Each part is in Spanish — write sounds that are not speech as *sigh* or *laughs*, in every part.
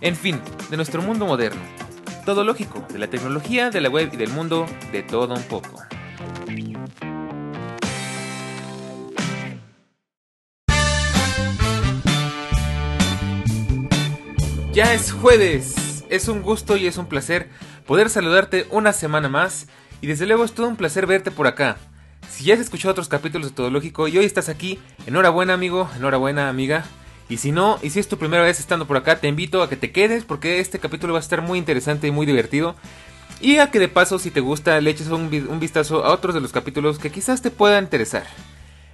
En fin, de nuestro mundo moderno. Todo lógico, de la tecnología, de la web y del mundo, de todo un poco. Ya es jueves. Es un gusto y es un placer poder saludarte una semana más. Y desde luego es todo un placer verte por acá. Si ya has escuchado otros capítulos de Todo Lógico y hoy estás aquí, enhorabuena amigo, enhorabuena amiga. Y si no, y si es tu primera vez estando por acá, te invito a que te quedes porque este capítulo va a estar muy interesante y muy divertido. Y a que de paso, si te gusta, le eches un, un vistazo a otros de los capítulos que quizás te puedan interesar.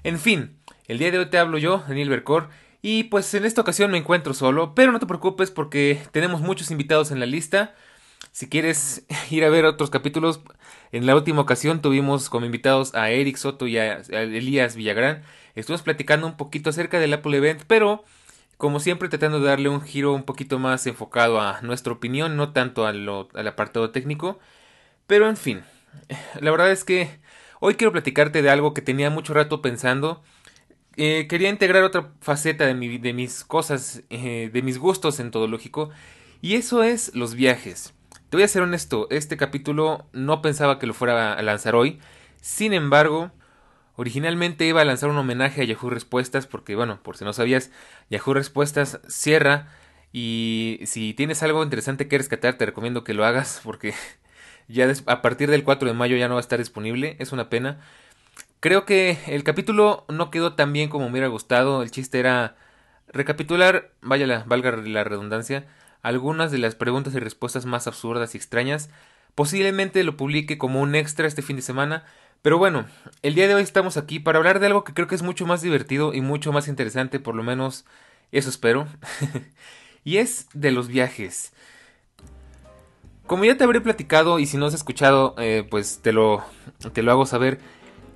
En fin, el día de hoy te hablo yo, Daniel Bercor, y pues en esta ocasión me encuentro solo, pero no te preocupes porque tenemos muchos invitados en la lista. Si quieres *laughs* ir a ver otros capítulos, en la última ocasión tuvimos como invitados a Eric Soto y a Elías Villagrán. Estuvimos platicando un poquito acerca del Apple Event, pero como siempre tratando de darle un giro un poquito más enfocado a nuestra opinión, no tanto al apartado técnico. Pero en fin, la verdad es que hoy quiero platicarte de algo que tenía mucho rato pensando eh, quería integrar otra faceta de mis cosas, eh, de mis gustos en todo lógico, y eso es los viajes. Te voy a ser honesto, este capítulo no pensaba que lo fuera a lanzar hoy, sin embargo, originalmente iba a lanzar un homenaje a Yahoo Respuestas, porque bueno, por si no sabías, Yahoo Respuestas cierra, y si tienes algo interesante que rescatar, te recomiendo que lo hagas, *laughs* porque ya a partir del 4 de mayo ya no va a estar disponible, es una pena. Creo que el capítulo no quedó tan bien como me hubiera gustado. El chiste era recapitular, vaya la, valga la redundancia, algunas de las preguntas y respuestas más absurdas y extrañas. Posiblemente lo publique como un extra este fin de semana. Pero bueno, el día de hoy estamos aquí para hablar de algo que creo que es mucho más divertido y mucho más interesante, por lo menos eso espero. *laughs* y es de los viajes. Como ya te habré platicado y si no has escuchado, eh, pues te lo, te lo hago saber.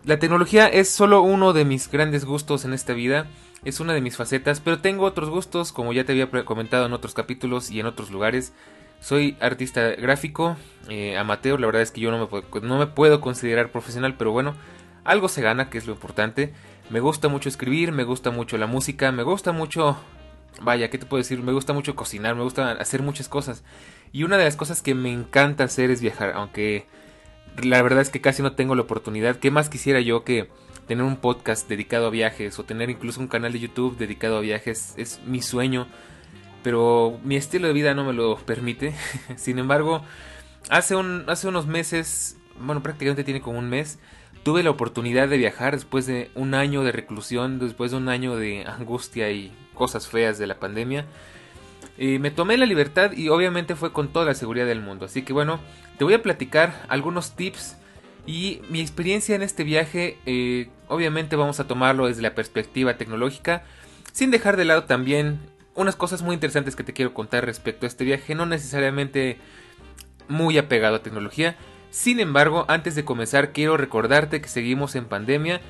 La tecnología es solo uno de mis grandes gustos en esta vida, es una de mis facetas, pero tengo otros gustos, como ya te había comentado en otros capítulos y en otros lugares. Soy artista gráfico, eh, amateur, la verdad es que yo no me, no me puedo considerar profesional, pero bueno, algo se gana, que es lo importante. Me gusta mucho escribir, me gusta mucho la música, me gusta mucho... Vaya, ¿qué te puedo decir? Me gusta mucho cocinar, me gusta hacer muchas cosas. Y una de las cosas que me encanta hacer es viajar, aunque la verdad es que casi no tengo la oportunidad. ¿Qué más quisiera yo que tener un podcast dedicado a viajes o tener incluso un canal de YouTube dedicado a viajes? Es mi sueño, pero mi estilo de vida no me lo permite. *laughs* Sin embargo, hace, un, hace unos meses, bueno, prácticamente tiene como un mes, tuve la oportunidad de viajar después de un año de reclusión, después de un año de angustia y cosas feas de la pandemia. Y me tomé la libertad y obviamente fue con toda la seguridad del mundo. Así que bueno, te voy a platicar algunos tips y mi experiencia en este viaje. Eh, obviamente vamos a tomarlo desde la perspectiva tecnológica, sin dejar de lado también unas cosas muy interesantes que te quiero contar respecto a este viaje, no necesariamente muy apegado a tecnología. Sin embargo, antes de comenzar quiero recordarte que seguimos en pandemia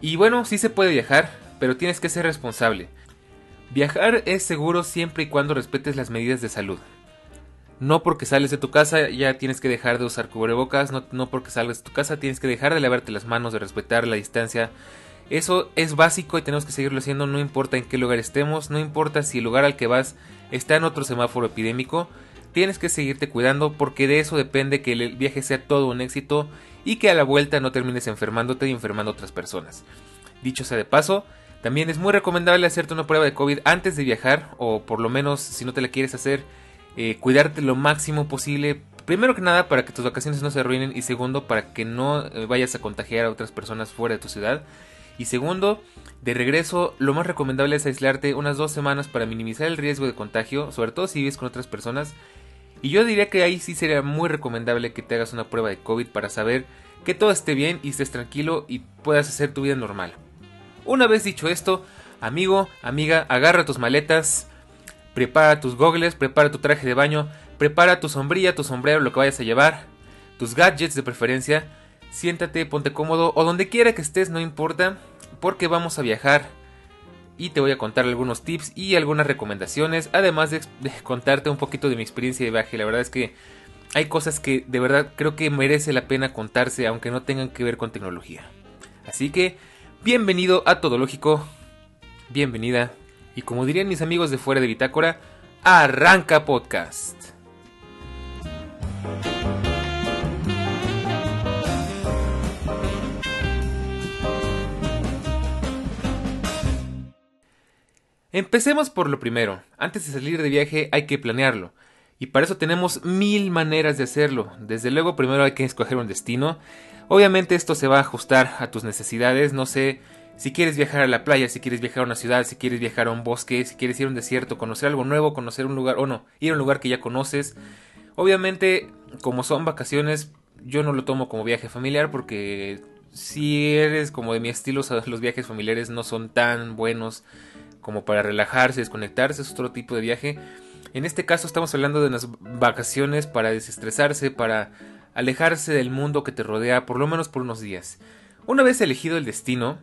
y bueno, sí se puede viajar, pero tienes que ser responsable. Viajar es seguro siempre y cuando respetes las medidas de salud. No porque sales de tu casa ya tienes que dejar de usar cubrebocas, no, no porque salgas de tu casa tienes que dejar de lavarte las manos, de respetar la distancia. Eso es básico y tenemos que seguirlo haciendo, no importa en qué lugar estemos, no importa si el lugar al que vas está en otro semáforo epidémico, tienes que seguirte cuidando porque de eso depende que el viaje sea todo un éxito y que a la vuelta no termines enfermándote y enfermando a otras personas. Dicho sea de paso, también es muy recomendable hacerte una prueba de COVID antes de viajar o por lo menos si no te la quieres hacer, eh, cuidarte lo máximo posible. Primero que nada para que tus vacaciones no se arruinen y segundo para que no eh, vayas a contagiar a otras personas fuera de tu ciudad. Y segundo, de regreso lo más recomendable es aislarte unas dos semanas para minimizar el riesgo de contagio, sobre todo si vives con otras personas. Y yo diría que ahí sí sería muy recomendable que te hagas una prueba de COVID para saber que todo esté bien y estés tranquilo y puedas hacer tu vida normal. Una vez dicho esto, amigo, amiga, agarra tus maletas, prepara tus gogles, prepara tu traje de baño, Prepara tu sombrilla, tu sombrero, lo que vayas a llevar, tus gadgets de preferencia. Siéntate, ponte cómodo o donde quiera que estés, no importa, porque vamos a viajar y te voy a contar algunos tips y algunas recomendaciones, además de, contarte un poquito de mi experiencia de viaje. La verdad es que hay cosas que de verdad creo que merece la pena contarse, aunque no tengan que ver con tecnología. Así que, bienvenido a Todo Lógico, bienvenida, y como dirían mis amigos de fuera de Bitácora, arranca podcast. Empecemos por lo primero. Antes de salir de viaje hay que planearlo. Y para eso tenemos mil maneras de hacerlo. Desde luego primero hay que escoger un destino. Obviamente esto se va a ajustar a tus necesidades. No sé si quieres viajar a la playa, si quieres viajar a una ciudad, si quieres viajar a un bosque, si quieres ir a un desierto, conocer algo nuevo, conocer un lugar o no, ir a un lugar que ya conoces. Obviamente como son vacaciones yo no lo tomo como viaje familiar porque si eres como de mi estilo *laughs* los viajes familiares no son tan buenos como para relajarse, desconectarse, es otro tipo de viaje. En este caso estamos hablando de unas vacaciones para desestresarse, para alejarse del mundo que te rodea, por lo menos por unos días. Una vez elegido el destino,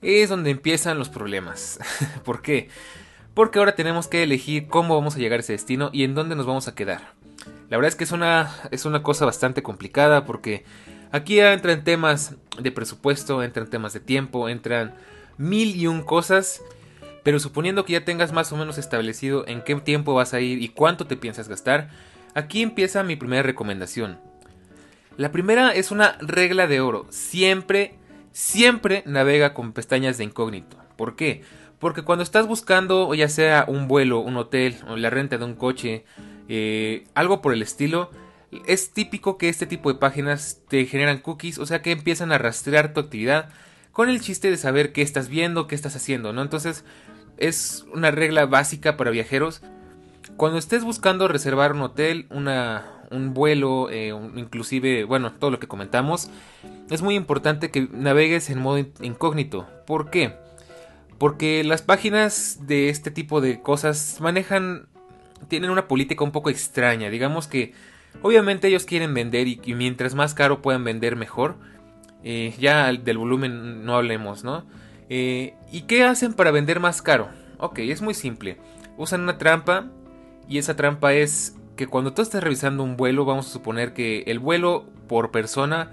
es donde empiezan los problemas. *laughs* ¿Por qué? Porque ahora tenemos que elegir cómo vamos a llegar a ese destino y en dónde nos vamos a quedar. La verdad es que es una, es una cosa bastante complicada porque aquí entran temas de presupuesto, entran temas de tiempo, entran mil y un cosas pero suponiendo que ya tengas más o menos establecido en qué tiempo vas a ir y cuánto te piensas gastar, aquí empieza mi primera recomendación. La primera es una regla de oro. Siempre, siempre navega con pestañas de incógnito. ¿Por qué? Porque cuando estás buscando ya sea un vuelo, un hotel o la renta de un coche, eh, algo por el estilo, es típico que este tipo de páginas te generan cookies, o sea que empiezan a rastrear tu actividad con el chiste de saber qué estás viendo, qué estás haciendo, ¿no? Entonces, es una regla básica para viajeros. Cuando estés buscando reservar un hotel, una, un vuelo, eh, inclusive, bueno, todo lo que comentamos, es muy importante que navegues en modo incógnito. ¿Por qué? Porque las páginas de este tipo de cosas manejan, tienen una política un poco extraña. Digamos que, obviamente ellos quieren vender y, mientras más caro puedan vender mejor. Eh, ya del volumen no hablemos, ¿no? Eh, ¿Y qué hacen para vender más caro? Ok, es muy simple. Usan una trampa y esa trampa es que cuando tú estás revisando un vuelo, vamos a suponer que el vuelo por persona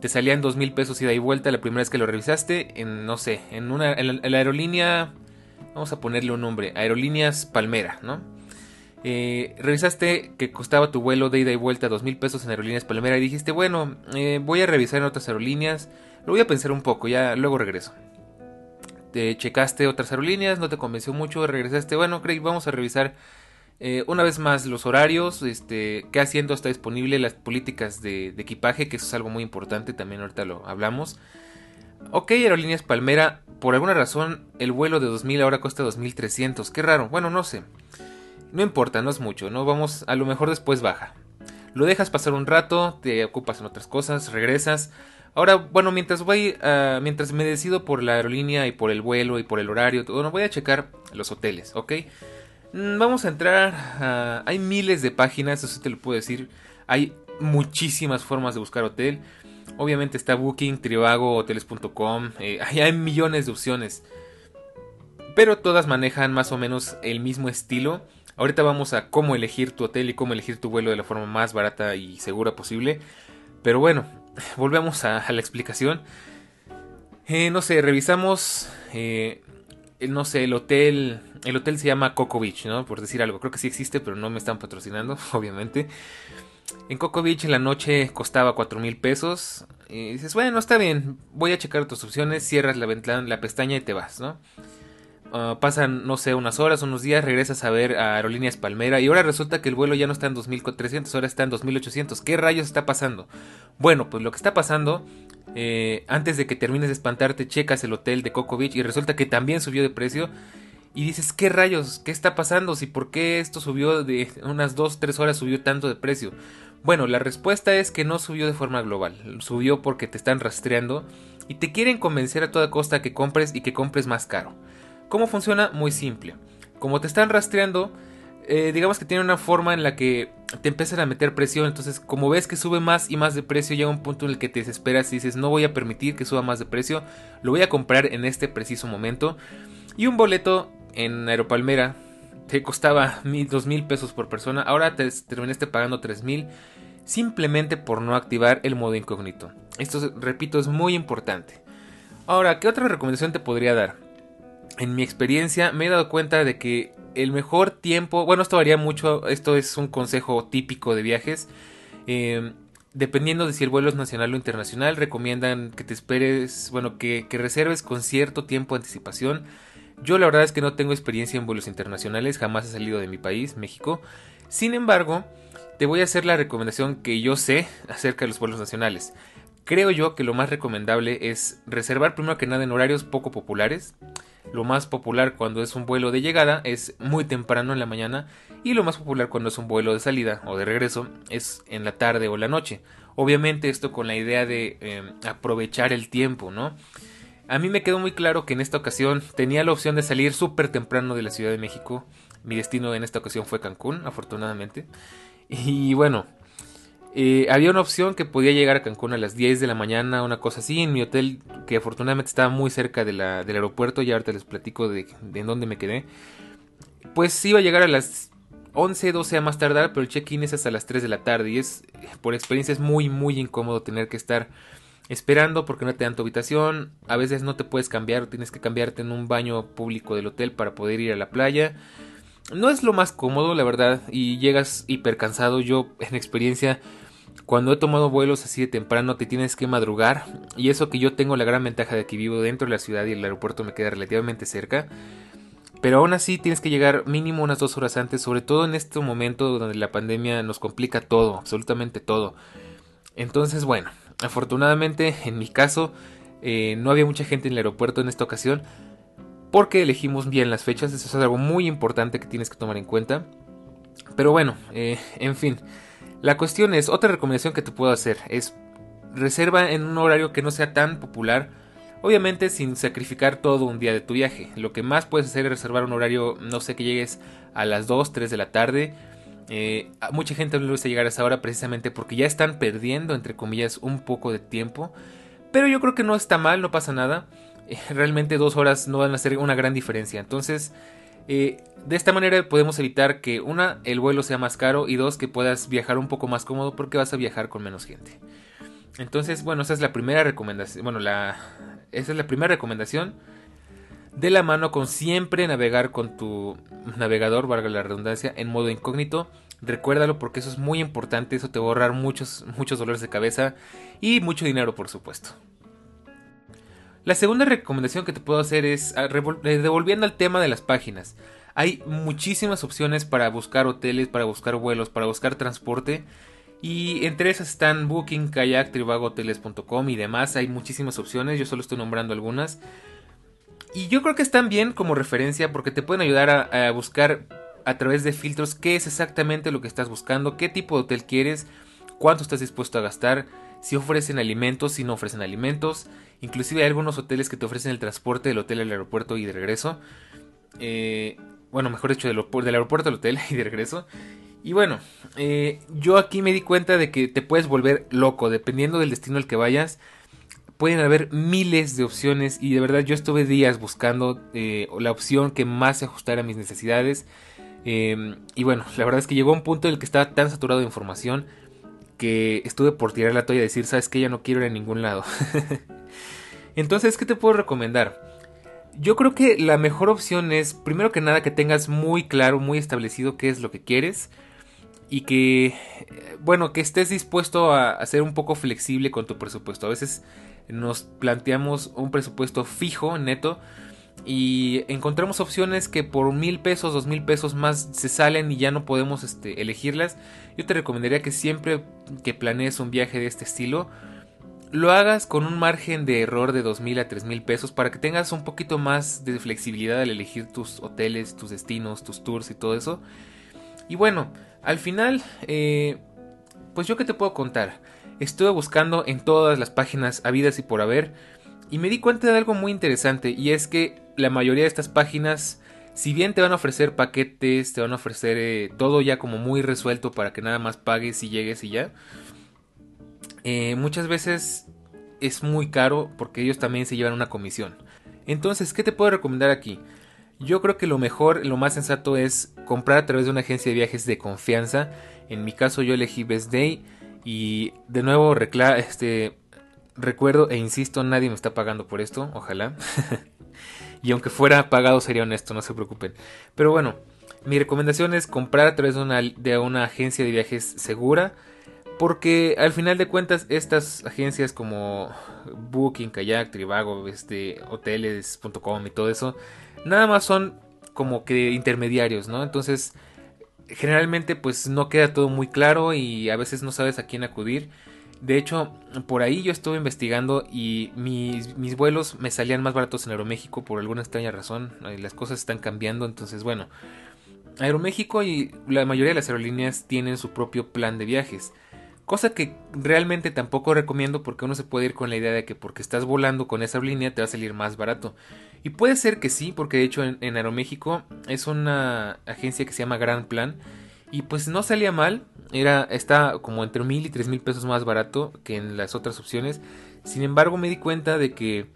te salía en dos mil pesos ida y vuelta la primera vez que lo revisaste, en no sé, en una en la, aerolínea, vamos a ponerle un nombre, Aerolíneas Palmera, ¿no? Eh, revisaste que costaba tu vuelo de ida y vuelta dos mil pesos en Aerolíneas Palmera y dijiste, bueno, eh, voy a revisar en otras aerolíneas, lo voy a pensar un poco, ya luego regreso te checaste otras aerolíneas, no te convenció mucho, regresaste, bueno, Craig, vamos a revisar eh, una vez más los horarios, este, qué asiento está disponible, las políticas de, equipaje, que eso es algo muy importante, también ahorita lo hablamos. Ok, Aerolíneas Palmera, por alguna razón el vuelo de 2000 ahora cuesta 2300, qué raro, bueno, no sé. No importa, no es mucho, no vamos, a lo mejor después baja. Lo dejas pasar un rato, te ocupas en otras cosas, regresas, Ahora, bueno, mientras voy, uh, mientras me decido por la aerolínea y por el vuelo y por el horario, bueno, voy a checar los hoteles, ¿ok? Mm, vamos a entrar a... Hay miles de páginas, eso te lo puedo decir. Hay muchísimas formas de buscar hotel. Obviamente está Booking, Trivago, Hoteles.com. Eh, hay millones de opciones. Pero todas manejan más o menos el mismo estilo. Ahorita vamos a cómo elegir tu hotel y cómo elegir tu vuelo de la forma más barata y segura posible. Pero bueno, volvemos a, la explicación. Eh, no sé, revisamos. Eh, no sé, el hotel. El hotel se llama Coco Beach, ¿no? Por decir algo. Creo que sí existe, pero no me están patrocinando, *laughs* obviamente. En Coco Beach en la noche costaba 4 mil pesos. Y dices, bueno, está bien, voy a checar tus opciones, cierras la, ventana, la pestaña y te vas, ¿no? Ah, pasan, no sé, unas horas, unos días, regresas a ver a Aerolíneas Palmera y ahora resulta que el vuelo ya no está en 2300, ahora está en 2800. ¿Qué rayos está pasando? Bueno, pues lo que está pasando, eh, antes de que termines de espantarte, checas el hotel de Coco Beach y resulta que también subió de precio. Y dices, ¿qué rayos? ¿Qué está pasando? ¿Si por qué esto subió de unas 2, 3 horas subió tanto de precio? Bueno, la respuesta es que no subió de forma global. Subió porque te están rastreando y te quieren convencer a toda costa que compres y que compres más caro. ¿Cómo funciona? Muy simple. Como te están rastreando, eh, digamos que tiene una forma en la que te empiezan a meter presión. Entonces, como ves que sube más y más de precio, llega un punto en el que te desesperas y dices, no voy a permitir que suba más de precio, lo voy a comprar en este preciso momento. Y un boleto en Aeropalmera te costaba mil, dos mil pesos por persona, ahora te terminaste pagando tres mil simplemente por no activar el modo incógnito. Esto, repito, es muy importante. Ahora, ¿qué otra recomendación te podría dar? En mi experiencia me he dado cuenta de que el mejor tiempo, bueno, esto varía mucho, esto es un consejo típico de viajes. Eh, dependiendo de si el vuelo es nacional o internacional, recomiendan que te esperes, bueno, que, que, reserves con cierto tiempo de anticipación. Yo la verdad es que no tengo experiencia en vuelos internacionales, jamás he salido de mi país, México. Sin embargo, te voy a hacer la recomendación que yo sé acerca de los vuelos nacionales. Creo yo que lo más recomendable es reservar primero que nada en horarios poco populares. Lo más popular cuando es un vuelo de llegada es muy temprano en la mañana y lo más popular cuando es un vuelo de salida o de regreso es en la tarde o la noche. Obviamente esto con la idea de eh, aprovechar el tiempo, ¿no? A mí me quedó muy claro que en esta ocasión tenía la opción de salir súper temprano de la Ciudad de México. Mi destino en esta ocasión fue Cancún, afortunadamente. Y bueno, eh, había una opción que podía llegar a Cancún a las 10 de la mañana, una cosa así, en mi hotel que afortunadamente estaba muy cerca del aeropuerto, y ahorita les platico de, de en dónde me quedé. Pues iba a llegar a las 11, 12 a más tardar, pero el check-in es hasta las 3 de la tarde y es, por experiencia, es muy, muy incómodo tener que estar esperando porque no te dan tu habitación, a veces no te puedes cambiar, tienes que cambiarte en un baño público del hotel para poder ir a la playa. No es lo más cómodo, la verdad, y llegas hiper cansado. Yo, en experiencia, cuando he tomado vuelos así de temprano, te tienes que madrugar. Y eso que yo tengo la gran ventaja de que vivo dentro de la ciudad y el aeropuerto me queda relativamente cerca. Pero aún así tienes que llegar mínimo unas dos horas antes, sobre todo en este momento donde la pandemia nos complica todo, absolutamente todo. Entonces, bueno, afortunadamente en mi caso eh, no había mucha gente en el aeropuerto en esta ocasión porque elegimos bien las fechas, eso es algo muy importante que tienes que tomar en cuenta. Pero bueno, eh, en fin, la cuestión es, otra recomendación que te puedo hacer es reserva en un horario que no sea tan popular Obviamente sin sacrificar todo un día de tu viaje. Lo que más puedes hacer es reservar un horario, no sé, que llegues a las 2, 3 de la tarde. Eh, mucha gente no le gusta llegar a esa hora precisamente porque ya están perdiendo, entre comillas, un poco de tiempo. Pero yo creo que no está mal, no pasa nada. *laughs* Realmente dos horas no van a hacer una gran diferencia. Entonces, eh, de esta manera podemos evitar que una, el vuelo sea más caro y dos, que puedas viajar un poco más cómodo porque vas a viajar con menos gente. Entonces, bueno, esa es la primera recomendación. Bueno, la, esa es la primera recomendación. De la mano con siempre navegar con tu navegador, valga la redundancia, en modo incógnito. Recuérdalo porque eso es muy importante, eso te va a ahorrar muchos, muchos dolores de cabeza y mucho dinero, por supuesto. La segunda recomendación que te puedo hacer es, ah, eh, devolviendo al tema de las páginas. Hay muchísimas opciones para buscar hoteles, para buscar vuelos, para buscar transporte. Y entre esas están Booking, Kayak, Trivagoteles.com y demás. Hay muchísimas opciones, yo solo estoy nombrando algunas. Y yo creo que están bien como referencia porque te pueden ayudar a, buscar a través de filtros qué es exactamente lo que estás buscando, qué tipo de hotel quieres, cuánto estás dispuesto a gastar, si ofrecen alimentos, si no ofrecen alimentos. Inclusive hay algunos hoteles que te ofrecen el transporte del hotel al aeropuerto y de regreso. Eh, bueno, mejor dicho, del, aeropuerto al hotel *laughs* y de regreso. Y bueno, eh, yo aquí me di cuenta de que te puedes volver loco, dependiendo del destino al que vayas. Pueden haber miles de opciones y de verdad yo estuve días buscando eh, la opción que más se ajustara a mis necesidades. Y bueno, la verdad es que llegó un punto en el que estaba tan saturado de información que estuve por tirar la toalla y decir, sabes que ya no quiero ir a ningún lado. *laughs* Entonces, ¿qué te puedo recomendar? Yo creo que la mejor opción es, primero que nada, que tengas muy claro, muy establecido qué es lo que quieres y que, bueno, que estés dispuesto a, ser un poco flexible con tu presupuesto. A veces nos planteamos un presupuesto fijo, neto, y encontramos opciones que por mil pesos, dos mil pesos más se salen y ya no podemos este, elegirlas. Yo te recomendaría que siempre que planees un viaje de este estilo, lo hagas con un margen de error de dos mil a tres mil pesos para que tengas un poquito más de flexibilidad al elegir tus hoteles, tus destinos, tus tours y todo eso. Y bueno, al final, eh, pues yo qué te puedo contar. Estuve buscando en todas las páginas habidas y por haber y me di cuenta de algo muy interesante y es que la mayoría de estas páginas si bien te van a ofrecer paquetes, te van a ofrecer eh, todo ya como muy resuelto para que nada más pagues y llegues y ya, eh, muchas veces es muy caro porque ellos también se llevan una comisión. Entonces, ¿qué te puedo recomendar aquí? Yo creo que lo mejor, lo más sensato es comprar a través de una agencia de viajes de confianza. En mi caso yo elegí Best Day y de nuevo este, recuerdo e insisto, nadie me está pagando por esto, ojalá. *laughs* y aunque fuera pagado sería honesto, no se preocupen. Pero bueno, mi recomendación es comprar a través de una, de una agencia de viajes segura. Porque al final de cuentas estas agencias como Booking, Kayak, Trivago, este, hoteles.com y todo eso nada más son como que intermediarios, ¿no? Entonces, generalmente pues no queda todo muy claro y a veces no sabes a quién acudir. De hecho, por ahí yo estuve investigando y mis, vuelos me salían más baratos en Aeroméxico por alguna extraña razón. Las cosas están cambiando, entonces bueno. Aeroméxico y la mayoría de las aerolíneas tienen su propio plan de viajes. Cosa que realmente tampoco recomiendo porque uno se puede ir con la idea de que porque estás volando con esa línea te va a salir más barato. Y puede ser que sí, porque de hecho en, Aeroméxico es una agencia que se llama Gran Plan. Y pues no salía mal, era, está como entre mil y tres mil pesos más barato que en las otras opciones. Sin embargo me di cuenta de que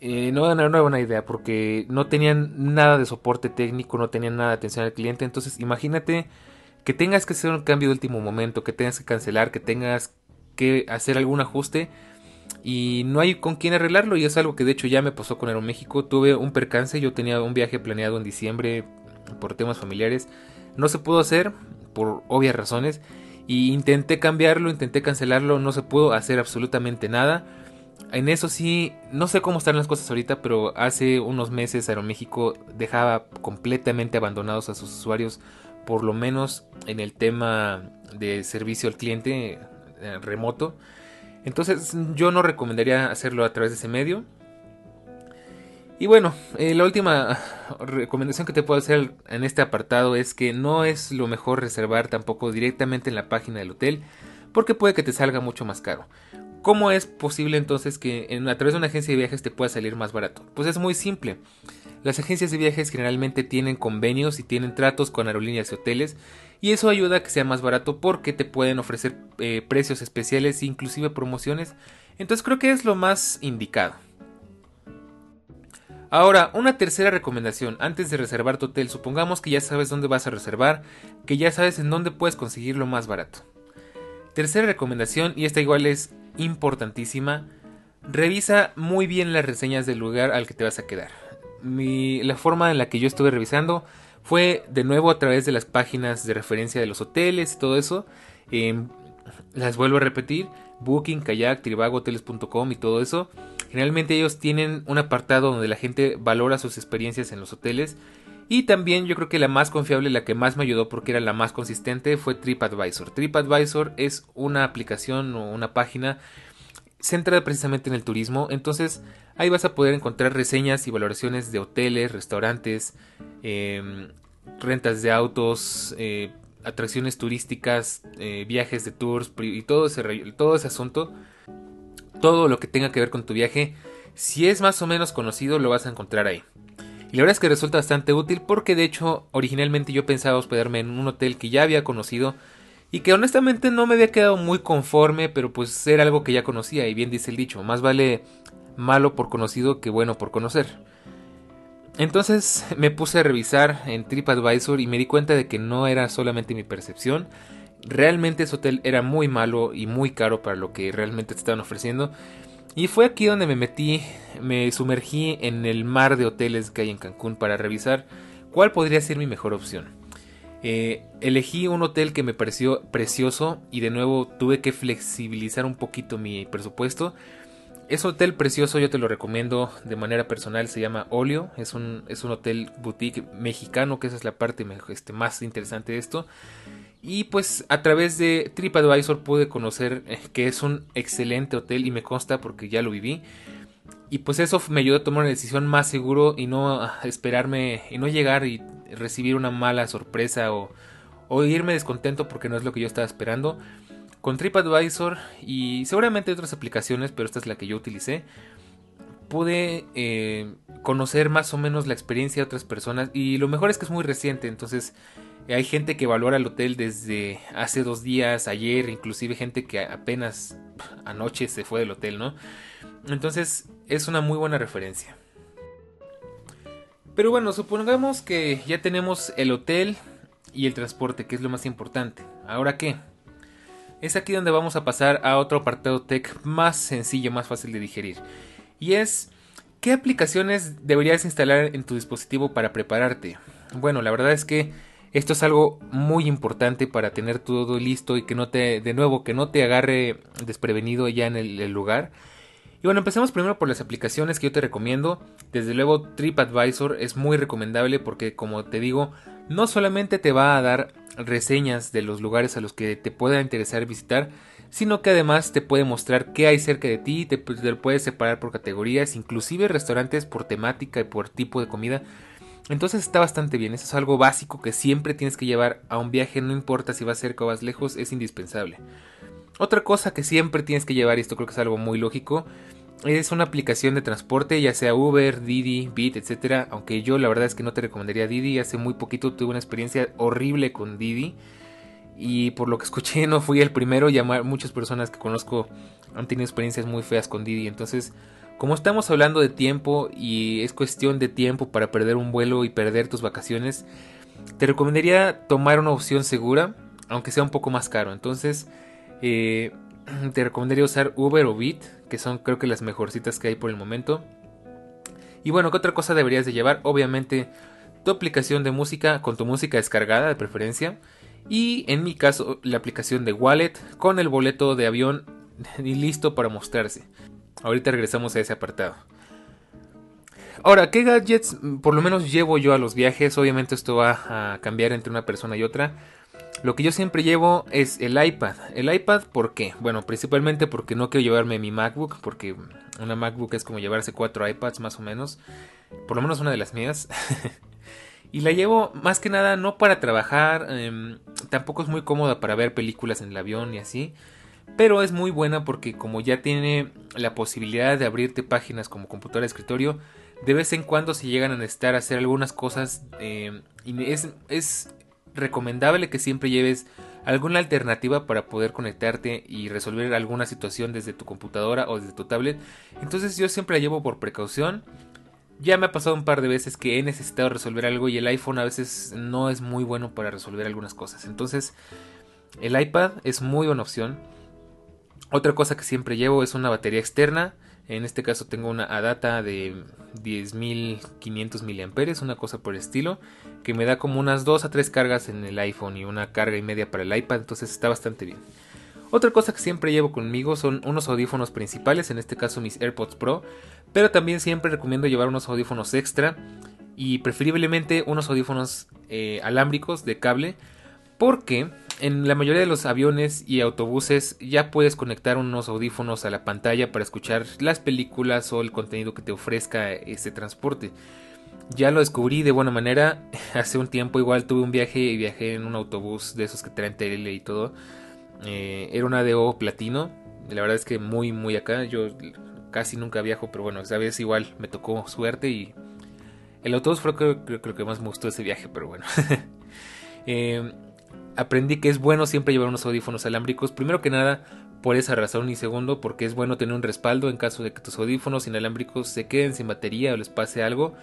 eh, no, era buena idea porque no tenían nada de soporte técnico, no tenían nada de atención al cliente. Entonces imagínate que tengas que hacer un cambio de último momento, que tengas que cancelar, que tengas que hacer algún ajuste y no hay con quién arreglarlo y es algo que de hecho ya me pasó con Aeroméxico. Tuve un percance, yo tenía un viaje planeado en diciembre por temas familiares, no se pudo hacer por obvias razones y intenté cambiarlo, intenté cancelarlo, no se pudo hacer absolutamente nada. En eso sí, no sé cómo están las cosas ahorita, pero hace unos meses Aeroméxico dejaba completamente abandonados a sus usuarios por lo menos en el tema de servicio al cliente eh, remoto. Entonces yo no recomendaría hacerlo a través de ese medio. Y bueno, eh, la última recomendación que te puedo hacer en este apartado es que no es lo mejor reservar tampoco directamente en la página del hotel porque puede que te salga mucho más caro. ¿Cómo es posible entonces que en, a través de una agencia de viajes te pueda salir más barato? Pues es muy simple. Las agencias de viajes generalmente tienen convenios y tienen tratos con aerolíneas y hoteles y eso ayuda a que sea más barato porque te pueden ofrecer eh, precios especiales e inclusive promociones. Entonces creo que es lo más indicado. Ahora, una tercera recomendación, antes de reservar tu hotel, supongamos que ya sabes dónde vas a reservar, que ya sabes en dónde puedes conseguirlo más barato. Tercera recomendación, y esta igual es importantísima, revisa muy bien las reseñas del lugar al que te vas a quedar la forma en la que yo estuve revisando fue de nuevo a través de las páginas de referencia de los hoteles y todo eso. Em, las vuelvo a repetir, Booking, Kayak, Trivago, Hoteles.com y todo eso. Generalmente ellos tienen un apartado donde la gente valora sus experiencias en los hoteles. Y también yo creo que la más confiable, la que más me ayudó porque era la más consistente, fue TripAdvisor. TripAdvisor es una aplicación o una página centrada precisamente en el turismo. Entonces ahí vas a poder encontrar reseñas y valoraciones de hoteles, restaurantes, em, rentas de autos, eh, atracciones turísticas, eh, viajes de tours y todo ese, todo ese asunto. Todo lo que tenga que ver con tu viaje, si es más o menos conocido, lo vas a encontrar ahí. Y la verdad es que resulta bastante útil porque de hecho originalmente yo pensaba hospedarme en un hotel que ya había conocido y que honestamente no me había quedado muy conforme, pero pues era algo que ya conocía y bien dice el dicho, más vale malo por conocido que bueno por conocer. Entonces me puse a revisar en TripAdvisor y me di cuenta de que no era solamente mi percepción, realmente ese hotel era muy malo y muy caro para lo que realmente te estaban ofreciendo. Y fue aquí donde me metí, me sumergí en el mar de hoteles que hay en Cancún para revisar cuál podría ser mi mejor opción. Eh, elegí un hotel que me pareció precioso y de nuevo tuve que flexibilizar un poquito mi presupuesto. Es hotel precioso, yo te lo recomiendo de manera personal, se llama Olio, es un, es un hotel boutique mexicano, que esa es la parte este, más interesante de esto. Y pues a través de TripAdvisor pude conocer eh, que es un excelente hotel y me consta porque ya lo viví. Y pues eso me ayudó a tomar una decisión más seguro y no esperarme y no llegar y recibir una mala sorpresa o, irme descontento porque no es lo que yo estaba esperando. Con TripAdvisor y seguramente otras aplicaciones, pero esta es la que yo utilicé, pude eh, conocer más o menos la experiencia de otras personas y lo mejor es que es muy reciente, entonces hay gente que valora el hotel desde hace dos días, ayer, inclusive gente que apenas anoche se fue del hotel, ¿no? Entonces es una muy buena referencia. Pero bueno, supongamos que ya tenemos el hotel y el transporte, que es lo más importante. ¿Ahora qué? Es aquí donde vamos a pasar a otro apartado tech más sencillo, más fácil de digerir. Y es, ¿qué aplicaciones deberías instalar en tu dispositivo para prepararte? Bueno, la verdad es que esto es algo muy importante para tener todo listo y que no te, de nuevo, que no te agarre desprevenido ya en el, lugar. Y bueno, empecemos primero por las aplicaciones que yo te recomiendo. Desde luego TripAdvisor es muy recomendable porque como te digo, no solamente te va a dar reseñas de los lugares a los que te pueda interesar visitar, sino que además te puede mostrar qué hay cerca de ti, te, te puedes separar por categorías, inclusive restaurantes por temática y por tipo de comida. Entonces está bastante bien, eso es algo básico que siempre tienes que llevar a un viaje, no importa si vas cerca o vas lejos, es indispensable. Otra cosa que siempre tienes que llevar, y esto creo que es algo muy lógico, es una aplicación de transporte, ya sea Uber, Didi, Bit, etc. Aunque yo la verdad es que no te recomendaría Didi. Hace muy poquito tuve una experiencia horrible con Didi. Y por lo que escuché *laughs* no fui el primero. Ya muchas personas que conozco han tenido experiencias muy feas con Didi. Entonces, como estamos hablando de tiempo y es cuestión de tiempo para perder un vuelo y perder tus vacaciones, te recomendaría tomar una opción segura, aunque sea un poco más caro. Entonces, eh, *clears throat* te recomendaría usar Uber o Bit, que son creo que las mejorcitas que hay por el momento. Y bueno, ¿qué otra cosa deberías de llevar? Obviamente tu aplicación de música con tu música descargada de preferencia. Y en mi caso la aplicación de Wallet con el boleto de avión *laughs* y listo para mostrarse. Ahorita regresamos a ese apartado. Ahora, ¿qué gadgets por lo menos llevo yo a los viajes? Obviamente esto va a cambiar entre una persona y otra. Lo que yo siempre llevo es el iPad. El iPad, ¿por qué? Bueno, principalmente porque no quiero llevarme mi MacBook, porque una MacBook es como llevarse cuatro iPads más o menos, por lo menos una de las mías. *laughs* y la llevo más que nada no para trabajar, em, tampoco es muy cómoda para ver películas en el avión y así, pero es muy buena porque como ya tiene la posibilidad de abrirte páginas como computadora de escritorio, de vez en cuando se llegan a necesitar hacer algunas cosas em, y es, es recomendable que siempre lleves alguna alternativa para poder conectarte y resolver alguna situación desde tu computadora o desde tu tablet. Entonces yo siempre la llevo por precaución. Ya me ha pasado un par de veces que he necesitado resolver algo y el iPhone a veces no es muy bueno para resolver algunas cosas. Entonces el iPad es muy buena opción. Otra cosa que siempre llevo es una batería externa. En este caso tengo una ADATA de 10.500 mAh, una cosa por el estilo, que me da como unas 2 a 3 cargas en el iPhone y una carga y media para el iPad, entonces está bastante bien. Otra cosa que siempre llevo conmigo son unos audífonos principales, en este caso mis AirPods Pro, pero también siempre recomiendo llevar unos audífonos extra y preferiblemente unos audífonos eh, alámbricos de cable, porque en la mayoría de los aviones y autobuses ya puedes conectar unos audífonos a la pantalla para escuchar las películas o el contenido que te ofrezca este transporte. Ya lo descubrí de buena manera. *laughs* Hace un tiempo igual tuve un viaje y viajé en un autobús de esos que traen tele y todo. Eh, era una DO platino. La verdad es que muy, muy acá. Yo casi nunca viajo, pero bueno, esa vez igual me tocó suerte y el autobús fue creo, creo, que más me gustó ese viaje, pero bueno. *laughs* eh, aprendí que es bueno siempre llevar unos audífonos alámbricos. Primero que nada, por esa razón. Y segundo, porque es bueno tener un respaldo en caso de que tus audífonos inalámbricos se queden sin batería o les pase algo.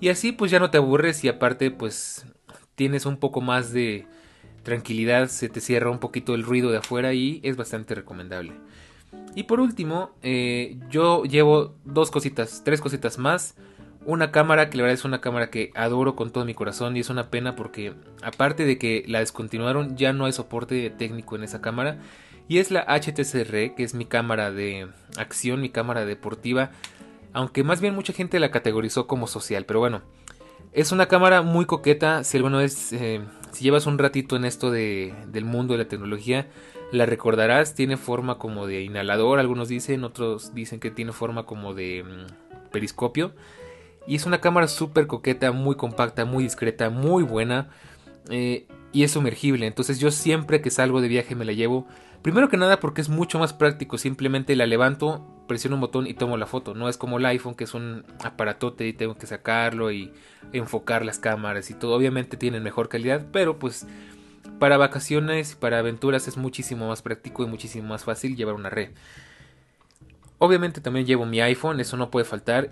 Y así pues ya no te aburres y aparte pues tienes un poco más de tranquilidad, se te cierra un poquito el ruido de afuera y es bastante recomendable. Y por último, eh, yo llevo dos cositas, tres cositas más una cámara que la verdad es una cámara que adoro con todo mi corazón y es una pena porque aparte de que la descontinuaron ya no hay soporte técnico en esa cámara y es la HTC que es mi cámara de acción, mi cámara deportiva, aunque más bien mucha gente la categorizó como social, pero bueno, es una cámara muy coqueta, si alguna vez, eh, si llevas un ratito en esto de, del mundo de la tecnología, la recordarás, tiene forma como de inhalador, algunos dicen, otros dicen que tiene forma como de mm, periscopio. Y es una cámara súper coqueta, muy compacta, muy discreta, muy buena. Eh, y es sumergible. Entonces yo siempre que salgo de viaje me la llevo. Primero que nada porque es mucho más práctico, simplemente la levanto, presiono un botón y tomo la foto. No es como el iPhone que es un aparatote y tengo que sacarlo y enfocar las cámaras y todo. Obviamente tienen mejor calidad, pero pues para vacaciones y para aventuras es muchísimo más práctico y muchísimo más fácil llevar una red. Obviamente también llevo mi iPhone, eso no puede faltar.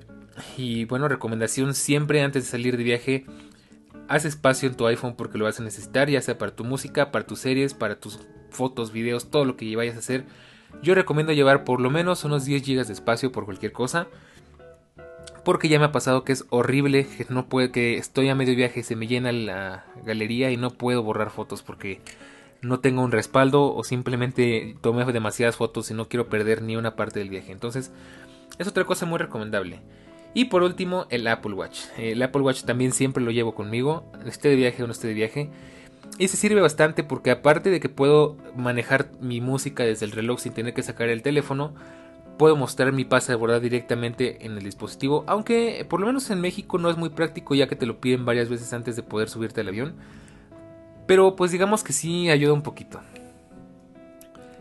Y bueno, recomendación siempre antes de salir de viaje, haz espacio en tu iPhone porque lo vas a necesitar, ya sea para tu música, para tus series, para tus fotos, videos, todo lo que vayas a hacer. Yo recomiendo llevar por lo menos unos 10 GB de espacio por cualquier cosa. Porque ya me ha pasado que es horrible, que no puede, que estoy a medio viaje, se me llena la galería y no puedo borrar fotos porque no tengo un respaldo o simplemente tomé demasiadas fotos y no quiero perder ni una parte del viaje. Entonces, es otra cosa muy recomendable. Y por último, el Apple Watch. El Apple Watch también siempre lo llevo conmigo, esté de viaje o no esté de viaje. Y se sirve bastante porque aparte de que puedo manejar mi música desde el reloj sin tener que sacar el teléfono, puedo mostrar mi pase de abordar directamente en el dispositivo, aunque por lo menos en México no es muy práctico ya que te lo piden varias veces antes de poder subirte al avión. Pero pues digamos que sí ayuda un poquito.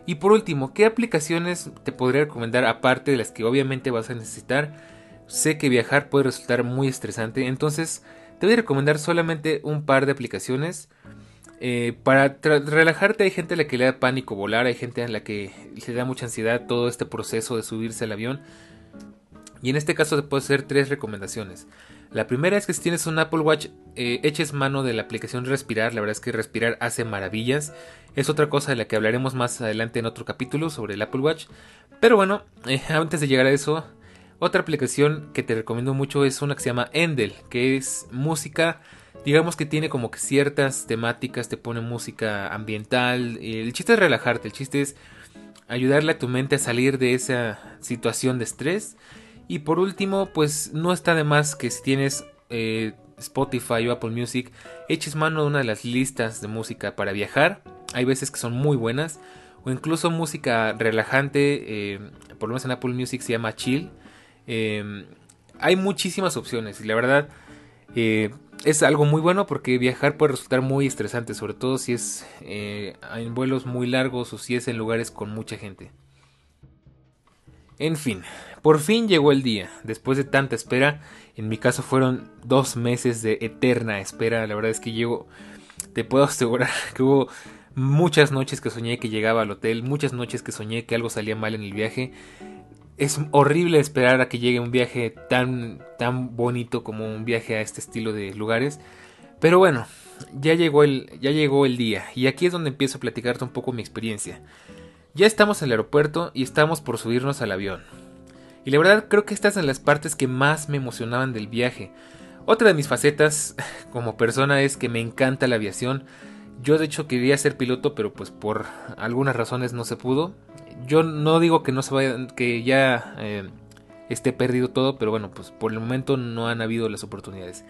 Y por último, ¿qué aplicaciones te podría recomendar aparte de las que obviamente vas a necesitar? Sé que viajar puede resultar muy estresante, entonces te voy a recomendar solamente un par de aplicaciones. Eh, para relajarte hay gente a la que le da pánico volar, hay gente a la que le da mucha ansiedad todo este proceso de subirse al avión. Y en este caso te puedo hacer tres recomendaciones. La primera es que si tienes un Apple Watch, eh, eches mano de la aplicación Respirar. La verdad es que Respirar hace maravillas. Es otra cosa de la que hablaremos más adelante en otro capítulo sobre el Apple Watch. Pero bueno, eh, *laughs* antes de llegar a eso, otra aplicación que te recomiendo mucho es una que se llama Endel, que es música digamos que tiene como que ciertas temáticas, te pone música ambiental. El chiste es relajarte, el chiste es ayudarle a tu mente a salir de esa situación de estrés. Y por último, pues no está de más que si tienes eh, Spotify o Apple Music, eches mano de una de las listas de música para viajar. Hay veces que son muy buenas. O incluso música relajante, eh, por lo menos en Apple Music se llama chill. Eh, hay muchísimas opciones y la verdad eh, es algo muy bueno porque viajar puede resultar muy estresante, sobre todo si es eh, en vuelos muy largos o si es en lugares con mucha gente. En fin, por fin llegó el día. Después de tanta espera, en mi caso fueron dos meses de eterna espera. La verdad es que llego, te puedo *laughs* asegurar que hubo muchas noches que soñé que llegaba al hotel, muchas noches que soñé que algo salía mal en el viaje es horrible esperar a que llegue un viaje tan, tan bonito como un viaje a este estilo de lugares. Pero bueno, ya llegó, el, ya llegó el día y aquí es donde empiezo a platicarte un poco mi experiencia. Ya estamos en el aeropuerto y estamos por subirnos al avión. Y la verdad creo que estas son las partes que más me emocionaban del viaje. Otra de mis facetas *laughs* como persona es que me encanta la aviación. Yo de hecho quería ser piloto, pero pues por algunas razones no se pudo yo no digo que no se vaya, que ya eh, esté perdido todo, pero bueno, pues por el momento no han habido las oportunidades.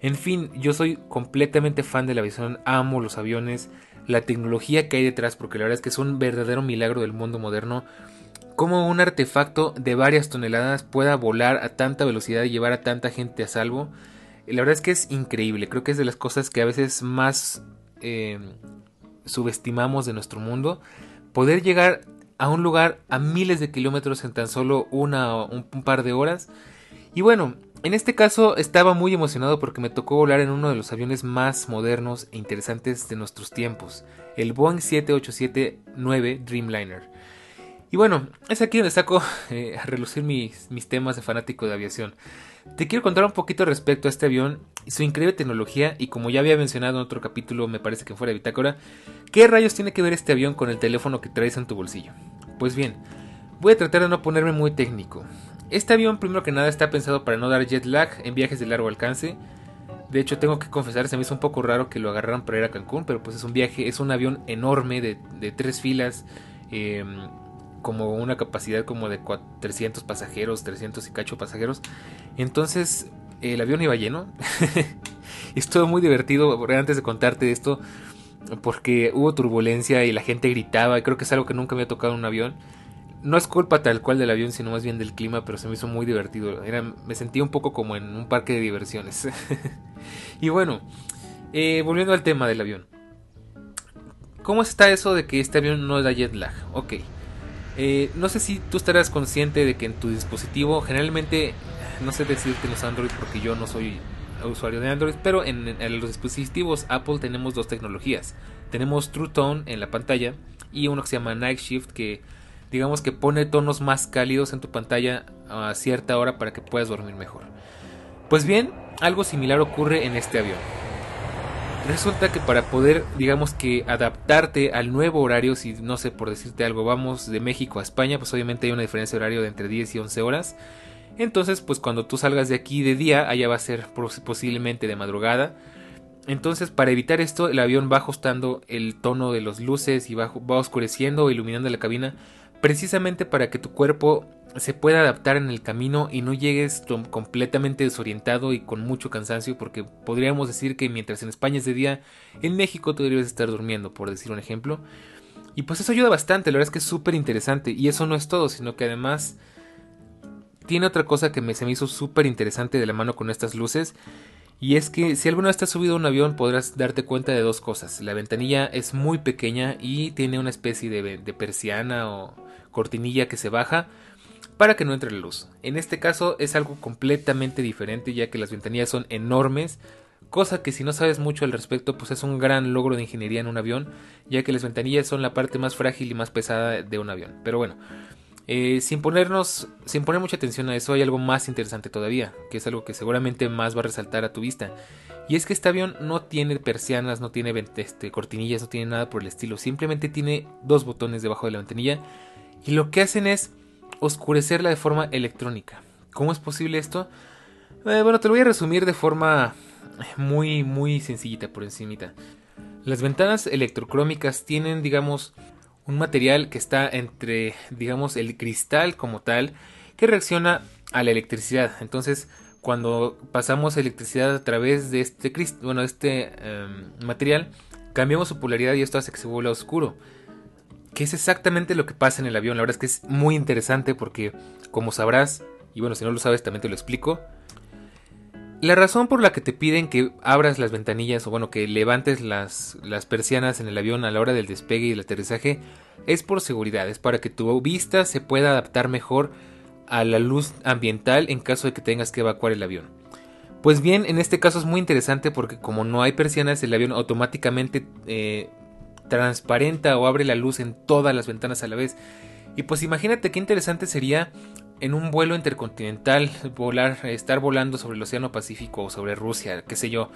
En fin, yo soy completamente fan de la aviación, amo los aviones, la tecnología que hay detrás, porque la verdad es que es un verdadero milagro del mundo moderno. Cómo un artefacto de varias toneladas pueda volar a tanta velocidad y llevar a tanta gente a salvo. La verdad es que es increíble, creo que es de las cosas que a veces más eh, subestimamos de nuestro mundo. Poder llegar a un lugar a miles de kilómetros en tan solo una un, un par de horas. Y bueno, en este caso estaba muy emocionado porque me tocó volar en uno de los aviones más modernos e interesantes de nuestros tiempos, el Boeing 787-9 Dreamliner. Y bueno, es aquí donde saco *laughs* eh, a relucir mis, mis temas de fanático de aviación. Te quiero contar un poquito respecto a este avión su increíble tecnología y como ya había mencionado en otro capítulo, me parece que fuera de bitácora, ¿qué rayos tiene que ver este avión con el teléfono que traes en tu bolsillo? Pues bien, voy a tratar de no ponerme muy técnico. Este avión primero que nada está pensado para no dar jet lag en viajes de largo alcance. De hecho, tengo que confesar, se me hizo un poco raro que lo agarraran para ir a Cancún, pero pues es un viaje, es un avión enorme de, tres filas. Eh, como una capacidad como de 300 pasajeros, 300 y cacho pasajeros. Entonces el avión iba lleno. *laughs* Estuvo muy divertido antes de contarte esto porque hubo turbulencia y la gente gritaba y creo que es algo que nunca me ha tocado en un avión. No es culpa tal cual del avión, sino más bien del clima, pero se me hizo muy divertido. Era, me sentí un poco como en un parque de diversiones. *laughs* y bueno, eh, volviendo al tema del avión. ¿Cómo está eso de que este avión no da jet lag? Ok. Eh, no sé si tú estarás consciente de que en tu dispositivo, generalmente, no sé decirte los Android porque yo no soy usuario de Android, pero en, en, los dispositivos Apple tenemos dos tecnologías. Tenemos True Tone en la pantalla y uno que se llama Night Shift que digamos que pone tonos más cálidos en tu pantalla a cierta hora para que puedas dormir mejor. Pues bien, algo similar ocurre en este avión. Resulta que para poder, digamos que adaptarte al nuevo horario, si no sé por decirte algo, vamos de México a España, pues obviamente hay una diferencia de horario de entre 10 y 11 horas. Entonces, pues cuando tú salgas de aquí de día, allá va a ser posiblemente de madrugada. Entonces, para evitar esto, el avión va ajustando el tono de las luces y va, va oscureciendo o iluminando la cabina, precisamente para que tu cuerpo se pueda adaptar en el camino y no llegues completamente desorientado y con mucho cansancio, porque podríamos decir que mientras en España es de día, en México tú deberías estar durmiendo, por decir un ejemplo. Y pues eso ayuda bastante, la verdad es que es súper interesante. Y eso no es todo, sino que además tiene otra cosa que me, se me hizo súper interesante de la mano con estas luces. Y es que si alguna vez has subido a un avión podrás darte cuenta de dos cosas. La ventanilla es muy pequeña y tiene una especie de persiana o cortinilla que se baja para que no entre la luz. En este caso es algo completamente diferente ya que las ventanillas son enormes, cosa que si no sabes mucho al respecto pues es un gran logro de ingeniería en un avión, ya que las ventanillas son la parte más frágil y más pesada de un avión. Pero bueno, eh, sin ponernos, sin poner mucha atención a eso, hay algo más interesante todavía, que es algo que seguramente más va a resaltar a tu vista. Y es que este avión no tiene persianas, no tiene este, cortinillas, no tiene nada por el estilo. Simplemente tiene dos botones debajo de la ventanilla. Y lo que hacen es oscurecerla de forma electrónica. ¿Cómo es posible esto? Eh, bueno, te lo voy a resumir de forma muy, muy sencillita por encimita. Las ventanas electrocrómicas tienen, digamos, un material que está entre, digamos, el cristal como tal, que reacciona a la electricidad. Entonces, cuando pasamos electricidad a través de este, bueno, este em, material, cambiamos su polaridad y esto hace que se vuelva oscuro que es exactamente lo que pasa en el avión. La verdad es que es muy interesante porque, como sabrás, y bueno, si no lo sabes también te lo explico, la razón por la que te piden que abras las ventanillas o bueno, que levantes las, persianas en el avión a la hora del despegue y el aterrizaje es por seguridad, es para que tu vista se pueda adaptar mejor a la luz ambiental en caso de que tengas que evacuar el avión. Pues bien, en este caso es muy interesante porque como no hay persianas, el avión automáticamente eh, transparenta o abre la luz en todas las ventanas a la vez. Y pues imagínate qué interesante sería en un vuelo intercontinental volar, estar volando sobre el Océano Pacífico o sobre Rusia, qué sé yo,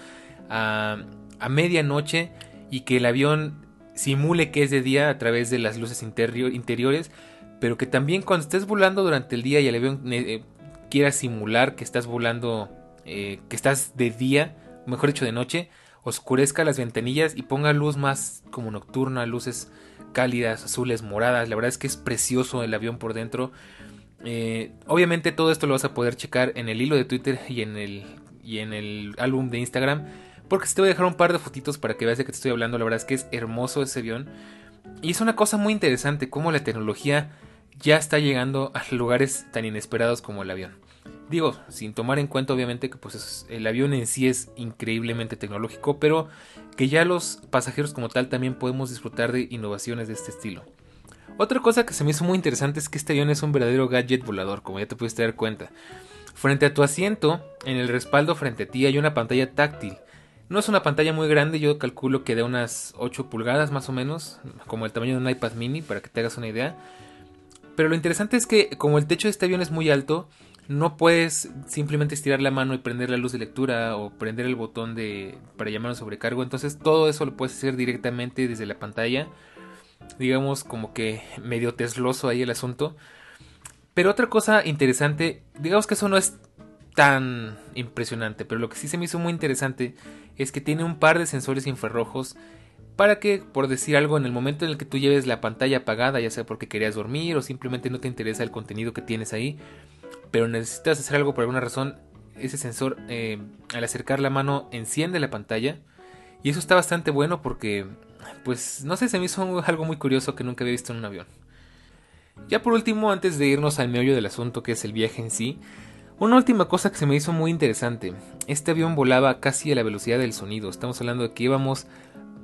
a, a medianoche y que el avión simule que es de día a través de las luces interiores, pero que también cuando estés volando durante el día y el avión eh, eh, quiera simular que estás volando, eh, que estás de día, mejor dicho de noche, oscurezca las ventanillas y ponga luz más como nocturna, luces cálidas, azules, moradas. La verdad es que es precioso el avión por dentro. Eh, obviamente todo esto lo vas a poder checar en el hilo de Twitter y en el, y en el álbum de Instagram. Porque si te voy a dejar un par de fotitos para que veas de qué te estoy hablando. La verdad es que es hermoso ese avión. Y es una cosa muy interesante cómo la tecnología ya está llegando a lugares tan inesperados como el avión. Digo, sin tomar en cuenta obviamente que pues el avión en sí es increíblemente tecnológico, pero que ya los pasajeros como tal también podemos disfrutar de innovaciones de este estilo. Otra cosa que se me hizo muy interesante es que este avión es un verdadero gadget volador, como ya te puedes dar cuenta. Frente a tu asiento, en el respaldo frente a ti hay una pantalla táctil. No es una pantalla muy grande, yo calculo que de unas 8 pulgadas más o menos, como el tamaño de un iPad mini, para que te hagas una idea. Pero lo interesante es que como el techo de este avión es muy alto, no puedes simplemente estirar la mano y prender la luz de lectura o prender el botón de para llamar a sobrecargo. Entonces todo eso lo puedes hacer directamente desde la pantalla. Digamos como que medio tesloso ahí el asunto. Pero otra cosa interesante, digamos que eso no es tan impresionante, pero lo que sí se me hizo muy interesante es que tiene un par de sensores infrarrojos para que, por decir algo, en el momento en el que tú lleves la pantalla apagada, ya sea porque querías dormir o simplemente no te interesa el contenido que tienes ahí, pero necesitas hacer algo por alguna razón, ese sensor eh, al acercar la mano enciende la pantalla y eso está bastante bueno porque pues no sé, se me hizo algo muy curioso que nunca había visto en un avión. Ya por último, antes de irnos al meollo del asunto que es el viaje en sí, una última cosa que se me hizo muy interesante. Este avión volaba casi a la velocidad del sonido. Estamos hablando de que íbamos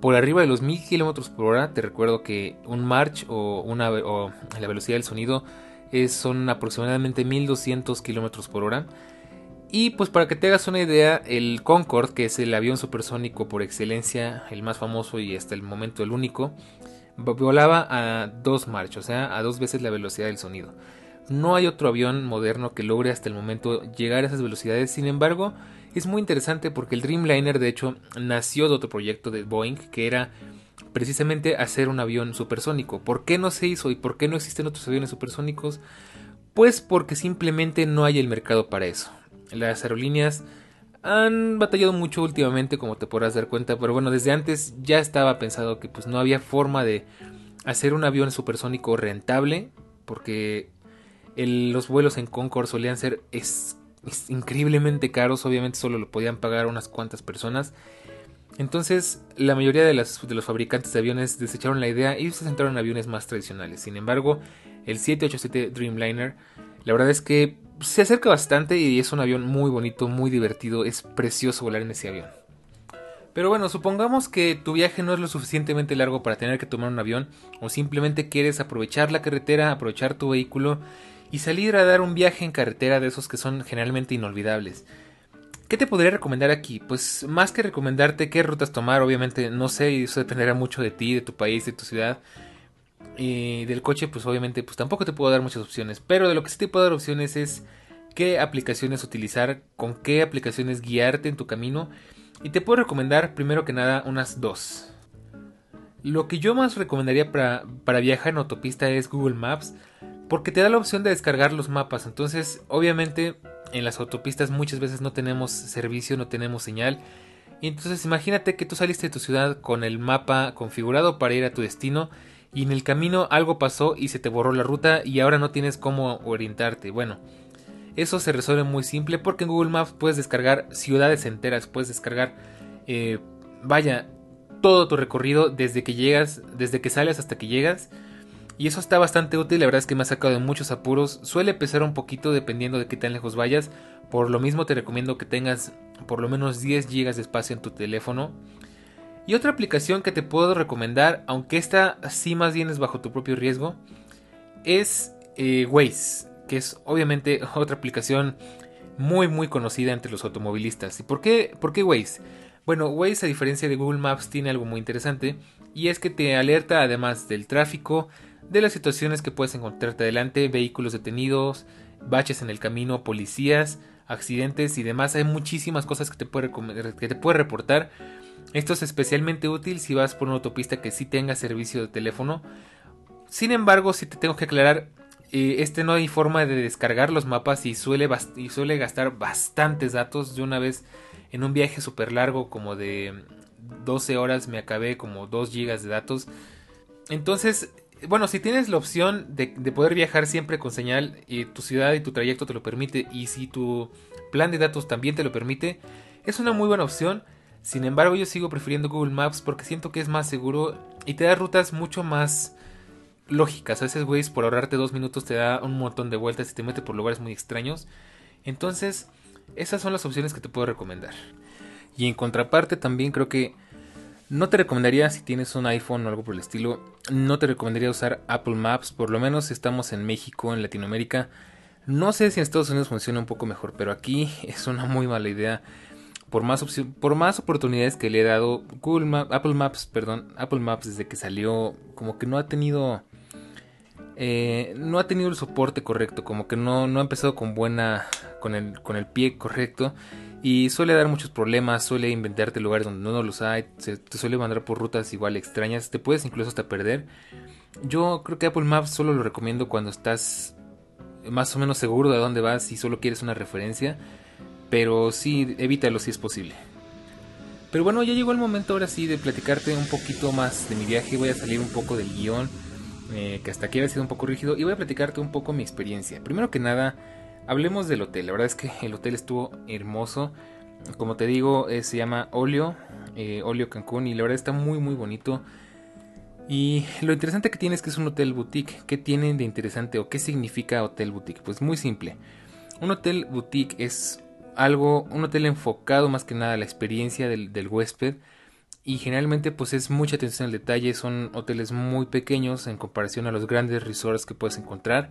por arriba de los 1000 kilómetros por hora. Te recuerdo que un March o, una, o la velocidad del sonido es, son aproximadamente 1200 kilómetros por hora. Y pues para que te hagas una idea, el Concorde, que es el avión supersónico por excelencia, el más famoso y hasta el momento el único, volaba a dos marchas, o sea, a dos veces la velocidad del sonido. No hay otro avión moderno que logre hasta el momento llegar a esas velocidades, sin embargo, es muy interesante porque el Dreamliner de hecho nació de otro proyecto de Boeing que era precisamente hacer un avión supersónico. ¿Por qué no se hizo y por qué no existen otros aviones supersónicos? Pues porque simplemente no hay el mercado para eso. Las aerolíneas han batallado mucho últimamente, como te podrás dar cuenta, pero bueno, desde antes ya estaba pensado que pues no había forma de hacer un avión supersónico rentable, porque los vuelos en Concorde solían ser increíblemente caros, obviamente solo lo podían pagar unas cuantas personas. Entonces, la mayoría de, los fabricantes de aviones desecharon la idea y se centraron en aviones más tradicionales. Sin embargo, el 787 Dreamliner, la verdad es que se acerca bastante y es un avión muy bonito, muy divertido, es precioso volar en ese avión. Pero bueno, supongamos que tu viaje no es lo suficientemente largo para tener que tomar un avión o simplemente quieres aprovechar la carretera, aprovechar tu vehículo y salir a dar un viaje en carretera de esos que son generalmente inolvidables. ¿Qué te podría recomendar aquí? Pues más que recomendarte qué rutas tomar, obviamente no sé, eso dependerá mucho de ti, de tu país, de tu ciudad. Y del coche, pues obviamente, pues tampoco te puedo dar muchas opciones. Pero de lo que sí te puedo dar opciones es qué aplicaciones utilizar, con qué aplicaciones guiarte en tu camino. Y te puedo recomendar, primero que nada, unas dos. Lo que yo más recomendaría para, para viajar en autopista es Google Maps, porque te da la opción de descargar los mapas. Entonces, obviamente, en las autopistas muchas veces no tenemos servicio, no tenemos señal. Y entonces imagínate que tú saliste de tu ciudad con el mapa configurado para ir a tu destino y en el camino algo pasó y se te borró la ruta y ahora no tienes cómo orientarte. Bueno, eso se resuelve muy simple porque en Google Maps puedes descargar ciudades enteras, puedes descargar, eh, vaya, todo tu recorrido desde que llegas, desde que sales hasta que llegas. Y eso está bastante útil, la verdad es que me ha sacado de muchos apuros. Suele pesar un poquito dependiendo de qué tan lejos vayas. Por lo mismo te recomiendo que tengas por lo menos 10 GB de espacio en tu teléfono. Y otra aplicación que te puedo recomendar, aunque esta sí más bien es bajo tu propio riesgo, es eh, Waze, que es obviamente *laughs* otra aplicación muy muy conocida entre los automovilistas. ¿Y por qué, por qué Waze? Bueno, Waze a diferencia de Google Maps tiene algo muy interesante y es que te alerta además del tráfico, de las situaciones que puedes encontrarte adelante, vehículos detenidos, baches en el camino, policías, accidentes y demás. Hay muchísimas cosas que te puede, que te puede reportar esto es especialmente útil si vas por una autopista que sí tenga servicio de teléfono. Sin embargo, si te tengo que aclarar, eh, este no hay forma de descargar los mapas y suele, y suele gastar bastantes datos. De una vez en un viaje súper largo como de 12 horas me acabé como 2 GB de datos. Entonces, bueno, si tienes la opción de, de, poder viajar siempre con señal y tu ciudad y tu trayecto te lo permite y si tu plan de datos también te lo permite, es una muy buena opción. Sin embargo, yo sigo prefiriendo Google Maps porque siento que es más seguro y te da rutas mucho más lógicas. A veces, güey, por ahorrarte dos minutos te da un montón de vueltas y te mete por lugares muy extraños. Entonces, esas son las opciones que te puedo recomendar. Y en contraparte, también creo que no te recomendaría, si tienes un iPhone o algo por el estilo, no te recomendaría usar Apple Maps. Por lo menos estamos en México, en Latinoamérica. No sé si en Estados Unidos funciona un poco mejor, pero aquí *laughs* es una muy mala idea por más, por más oportunidades que le he dado, Google Apple Maps, perdón, Apple Maps desde que salió, como que no ha tenido, eh, no ha tenido el soporte correcto, como que no, no ha empezado con buena, con el, con el pie correcto y suele dar muchos problemas, suele inventarte lugares donde no los hay, te suele mandar por rutas igual extrañas, te puedes incluso hasta perder. Yo creo que Apple Maps solo lo recomiendo cuando estás más o menos seguro de dónde vas y solo quieres una referencia pero sí, evítalo si es posible. Pero bueno, ya llegó el momento ahora sí de platicarte un poquito más de mi viaje. Voy a salir un poco del guion, eh, que hasta aquí había sido un poco rígido, y voy a platicarte un poco mi experiencia. Primero que nada, hablemos del hotel. La verdad es que el hotel estuvo hermoso. Como te digo, eh, se llama Olio, eh, Olio Cancún, y la verdad está muy, muy bonito. Y lo interesante que tiene es que es un hotel boutique. ¿Qué tiene de interesante o qué significa hotel boutique? Pues muy simple. Un hotel boutique es algo, un hotel enfocado más que nada a la experiencia del, huésped y generalmente pues es mucha atención al detalle, son hoteles muy pequeños en comparación a los grandes resorts que puedes encontrar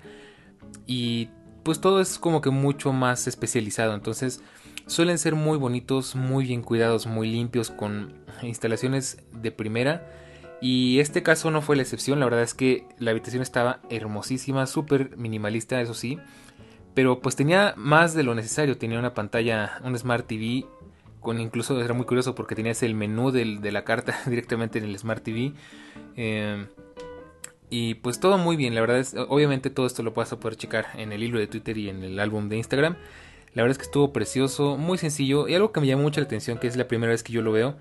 y pues todo es como que mucho más especializado, entonces suelen ser muy bonitos, muy bien cuidados, muy limpios con instalaciones de primera y este caso no fue la excepción, la verdad es que la habitación estaba hermosísima, súper minimalista, eso sí, pero pues tenía más de lo necesario, tenía una pantalla, un Smart TV con incluso era muy curioso porque tenías el menú de la carta *laughs* directamente en el Smart TV. Eh, y pues todo muy bien, la verdad es, obviamente todo esto lo vas a poder checar en el hilo de Twitter y en el álbum de Instagram. La verdad es que estuvo precioso, muy sencillo y algo que me llamó mucho la atención, que es la primera vez que yo lo veo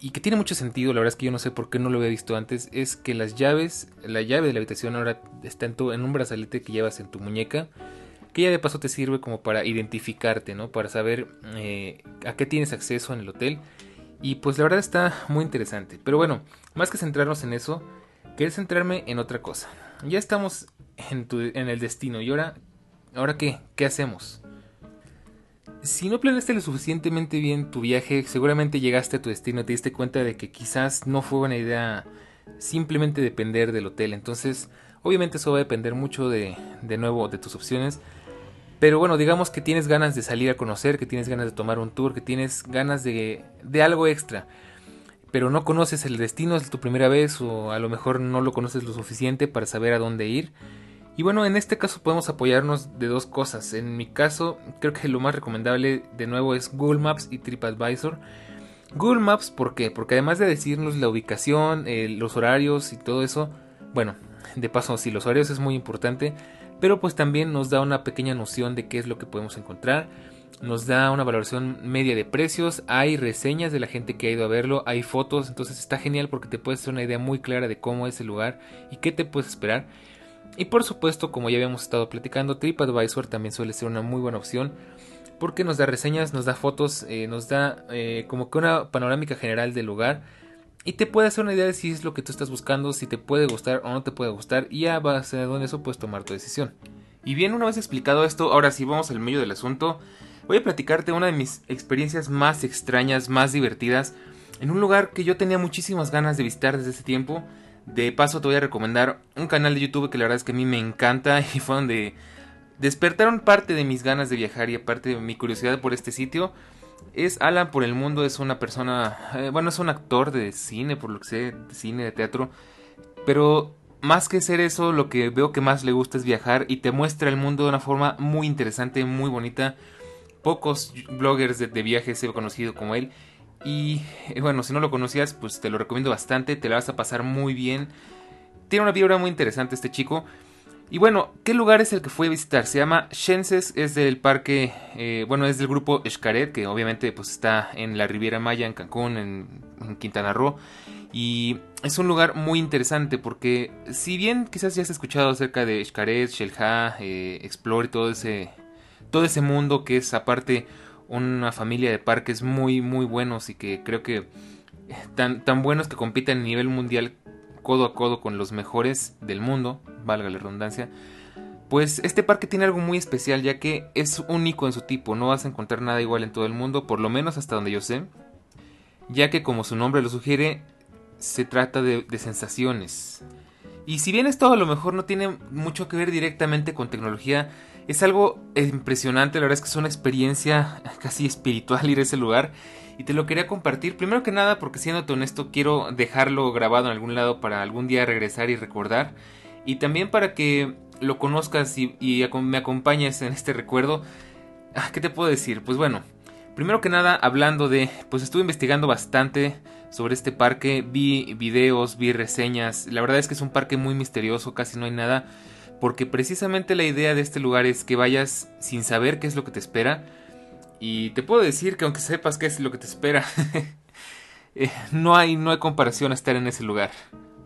y que tiene mucho sentido, la verdad es que yo no sé por qué no lo había visto antes, es que las llaves, la llave de la habitación ahora está en, tu, en un brazalete que llevas en tu muñeca que ya de paso te sirve como para identificarte, ¿no? Para saber eh, a qué tienes acceso en el hotel. Y pues la verdad está muy interesante. Pero bueno, más que centrarnos en eso, quiero centrarme en otra cosa. Ya estamos en, el destino. ¿Y ahora, ahora qué? ¿Qué hacemos? Si no planeaste lo suficientemente bien tu viaje, seguramente llegaste a tu destino y te diste cuenta de que quizás no fue buena idea simplemente depender del hotel. Entonces, obviamente eso va a depender mucho de, de nuevo de tus opciones. Pero bueno, digamos que tienes ganas de salir a conocer, que tienes ganas de tomar un tour, que tienes ganas de, de algo extra. Pero no conoces el destino, es tu primera vez o a lo mejor no lo conoces lo suficiente para saber a dónde ir. Y bueno, en este caso podemos apoyarnos de dos cosas. En mi caso, creo que lo más recomendable de nuevo es Google Maps y TripAdvisor. Google Maps, ¿por qué? Porque además de decirnos la ubicación, eh, los horarios y todo eso, bueno, de paso, sí, los horarios es muy importante pero pues también nos da una pequeña noción de qué es lo que podemos encontrar. Nos da una valoración media de precios, hay reseñas de la gente que ha ido a verlo, hay fotos, entonces está genial porque te puedes hacer una idea muy clara de cómo es el lugar y qué te puedes esperar. Y por supuesto, como ya habíamos estado platicando, TripAdvisor también suele ser una muy buena opción porque nos da reseñas, nos da fotos, eh, nos da eh, como que una panorámica general del lugar y te puede hacer una idea de si es lo que tú estás buscando, si te puede gustar o no te puede gustar y a base de eso puedes tomar tu decisión. Y bien, una vez explicado esto, ahora sí vamos al medio del asunto. Voy a platicarte una de mis experiencias más extrañas, más divertidas, en un lugar que yo tenía muchísimas ganas de visitar desde ese tiempo. De paso te voy a recomendar un canal de YouTube que la verdad es que a mí me encanta *laughs* y fue donde despertaron parte de mis ganas de viajar y aparte de mi curiosidad por este sitio es Alan por el mundo, es una persona, eh, bueno, es un actor de cine, por lo que sé, de cine, de teatro, pero más que ser eso, lo que veo que más le gusta es viajar y te muestra el mundo de una forma muy interesante, muy bonita. Pocos bloggers de, viajes he conocido como él. Y eh, bueno, si no lo conocías, pues te lo recomiendo bastante, te la vas a pasar muy bien. Tiene una vibra muy interesante este chico. Y bueno, ¿qué lugar es el que fue a visitar? Se llama Shenses, es del parque, eh, bueno, es del grupo Xcaret, que obviamente pues está en la Riviera Maya, en Cancún, en, Quintana Roo. Y es un lugar muy interesante porque si bien quizás ya has escuchado acerca de Xcaret, Shelha, eh, Explore y todo ese, todo ese mundo que es aparte una familia de parques muy muy buenos y que creo que tan, tan buenos que compiten a nivel mundial codo a codo con los mejores del mundo, valga la redundancia, pues este parque tiene algo muy especial ya que es único en su tipo, no vas a encontrar nada igual en todo el mundo, por lo menos hasta donde yo sé, ya que como su nombre lo sugiere, se trata de, sensaciones. Y si bien esto a lo mejor no tiene mucho que ver directamente con tecnología, es algo impresionante, la verdad es que es una experiencia casi espiritual ir a ese lugar y te lo quería compartir. Primero que nada, porque siéndote honesto, quiero dejarlo grabado en algún lado para algún día regresar y recordar. Y también para que lo conozcas y, me acompañes en este recuerdo. Ah, ¿Qué te puedo decir? Pues bueno, primero que nada, hablando de. Pues estuve investigando bastante sobre este parque. Vi videos, vi reseñas. La verdad es que es un parque muy misterioso, casi no hay nada. Porque precisamente la idea de este lugar es que vayas sin saber qué es lo que te espera y te puedo decir que aunque sepas qué es lo que te espera, *laughs* eh, no, hay, no hay comparación a estar en ese lugar.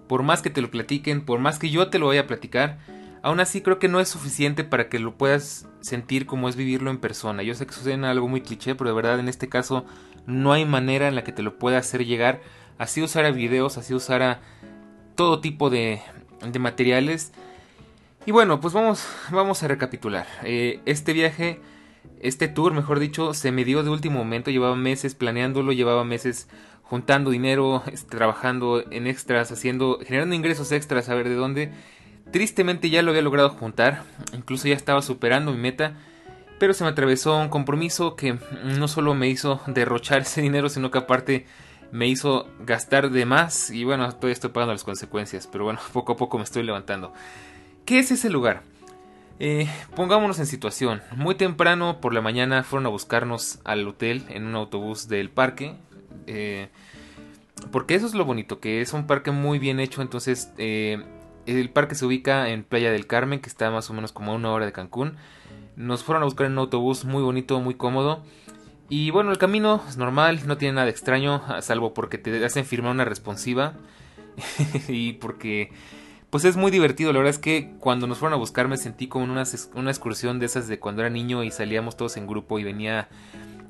Por más que te lo platiquen, por más que yo te lo vaya a platicar, aún así creo que no es suficiente para que lo puedas sentir como es vivirlo en persona. Yo sé que suena algo muy cliché, pero de verdad en este caso no hay manera en la que te lo pueda hacer llegar. Así usara videos, así usara todo tipo de, de materiales. Y bueno, pues vamos, vamos a recapitular. Eh, este viaje este tour, mejor dicho, se me dio de último momento, llevaba meses planeándolo, llevaba meses juntando dinero, *laughs* este, trabajando en extras, haciendo, generando ingresos extras, a ver de dónde. Tristemente ya lo había logrado juntar, incluso ya estaba superando mi meta, pero se me atravesó un compromiso que no solo me hizo derrochar *laughs* ese dinero, sino que aparte me hizo gastar de más y bueno, todavía estoy pagando las consecuencias, pero bueno, *laughs* poco a poco me estoy levantando. ¿Qué es ese lugar? Eh, pongámonos en situación. Muy temprano por la mañana fueron a buscarnos al hotel en un autobús del parque. Eh, porque eso es lo bonito, que es un parque muy bien hecho. Entonces, eh, el parque se ubica en Playa del Carmen, que está más o menos como a una hora de Cancún. Nos fueron a buscar en un autobús muy bonito, muy cómodo. Y bueno, el camino es normal, no tiene nada extraño, salvo porque te hacen firmar una responsiva. *laughs* y porque pues es muy divertido. La verdad es que cuando nos fueron a buscar me sentí como en una, una excursión de esas de cuando era niño y salíamos todos en grupo y venía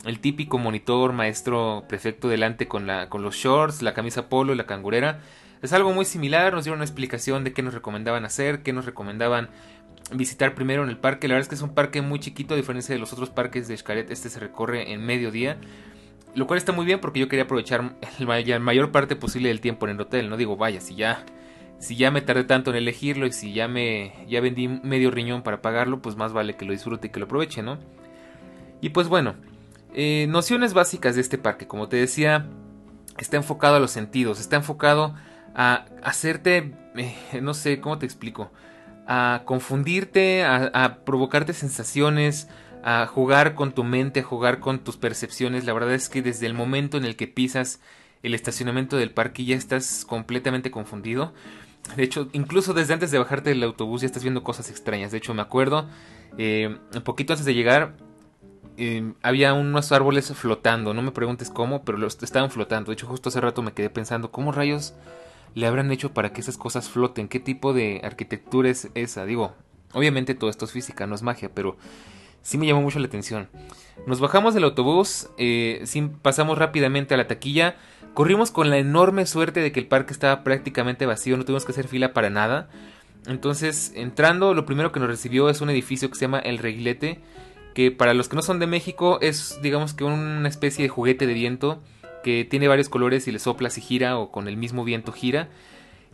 el típico monitor, maestro, prefecto delante con, la, con los shorts, la camisa polo y la cangurera. Es algo muy similar, nos dieron una explicación de qué nos recomendaban hacer, qué nos recomendaban visitar primero en el parque. La verdad es que es un parque muy chiquito, a diferencia de los otros parques de Xcaret, este se recorre en medio día. Lo cual está muy bien porque yo quería aprovechar la mayor parte posible del tiempo en el hotel. No digo, vaya, si ya si ya me tardé tanto en elegirlo y si ya me ya vendí medio riñón para pagarlo, pues más vale que lo disfrute y que lo aproveche, ¿no? Y pues bueno, eh, nociones básicas de este parque, como te decía, está enfocado a los sentidos, está enfocado a hacerte, eh, no sé, ¿cómo te explico? A confundirte, a, a provocarte sensaciones, a jugar con tu mente, a jugar con tus percepciones. La verdad es que desde el momento en el que pisas el estacionamiento del parque ya estás completamente confundido. De hecho, incluso desde antes de bajarte del autobús ya estás viendo cosas extrañas. De hecho, me acuerdo, eh, un poquito antes de llegar, eh, había unos árboles flotando. No me preguntes cómo, pero los estaban flotando. De hecho, justo hace rato me quedé pensando, ¿cómo rayos le habrán hecho para que esas cosas floten? ¿Qué tipo de arquitectura es esa? Digo, obviamente todo esto es física, no es magia, pero sí me llamó mucho la atención. Nos bajamos del autobús, eh, pasamos rápidamente a la taquilla Corrimos con la enorme suerte de que el parque estaba prácticamente vacío, no tuvimos que hacer fila para nada. Entonces, entrando, lo primero que nos recibió es un edificio que se llama El Reguilete, que para los que no son de México es, digamos que una especie de juguete de viento que tiene varios colores y le soplas y gira o con el mismo viento gira.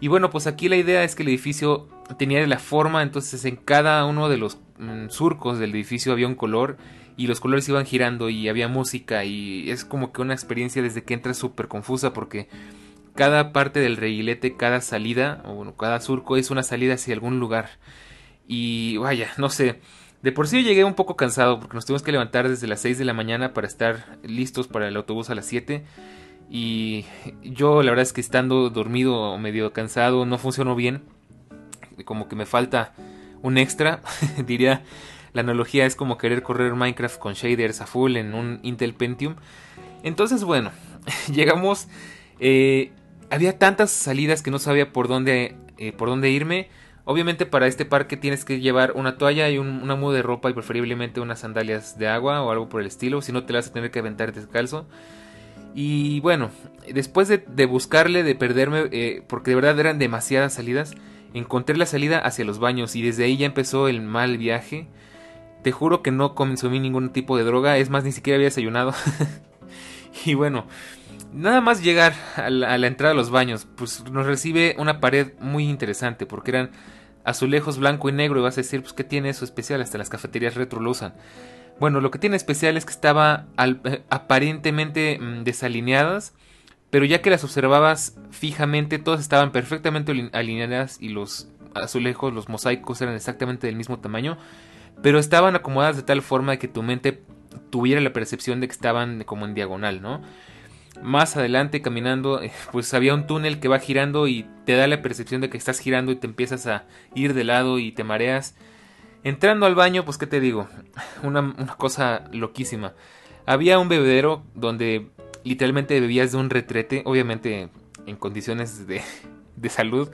Y bueno, pues aquí la idea es que el edificio tenía la forma, entonces en cada uno de los mm, surcos del edificio había un color y los colores iban girando y había música y es como que una experiencia desde que entras súper confusa porque cada parte del reguilete, cada salida o bueno, cada surco es una salida hacia algún lugar. Y vaya, no sé, de por sí llegué un poco cansado porque nos tuvimos que levantar desde las 6 de la mañana para estar listos para el autobús a las 7 y yo la verdad es que estando dormido o medio cansado no funcionó bien, como que me falta un extra, *laughs* diría la analogía es como querer correr Minecraft con shaders a full en un Intel Pentium. Entonces, bueno, *laughs* llegamos. Eh, había tantas salidas que no sabía por dónde, eh, por dónde irme. Obviamente para este parque tienes que llevar una toalla y un, una muda de ropa y preferiblemente unas sandalias de agua o algo por el estilo. Si no te las vas a tener que aventar descalzo. Y bueno, después de, buscarle, de perderme, eh, porque de verdad eran demasiadas salidas, encontré la salida hacia los baños y desde ahí ya empezó el mal viaje. Te juro que no consumí ningún tipo de droga, es más, ni siquiera había desayunado. *laughs* y bueno, nada más llegar a la, entrada de los baños, pues nos recibe una pared muy interesante, porque eran azulejos blanco y negro, y vas a decir, pues, ¿qué tiene eso especial? Hasta las cafeterías retro lo usan. Bueno, lo que tiene especial es que estaba eh, aparentemente mm, desalineadas, pero ya que las observabas fijamente, todas estaban perfectamente alineadas y los azulejos, los mosaicos eran exactamente del mismo tamaño pero estaban acomodadas de tal forma que tu mente tuviera la percepción de que estaban como en diagonal, ¿no? Más adelante caminando, eh, pues había un túnel que va girando y te da la percepción de que estás girando y te empiezas a ir de lado y te mareas. Entrando al baño, pues qué te digo, *laughs* una, una cosa loquísima. Había un bebedero donde literalmente bebías de un retrete, obviamente en condiciones de, de salud,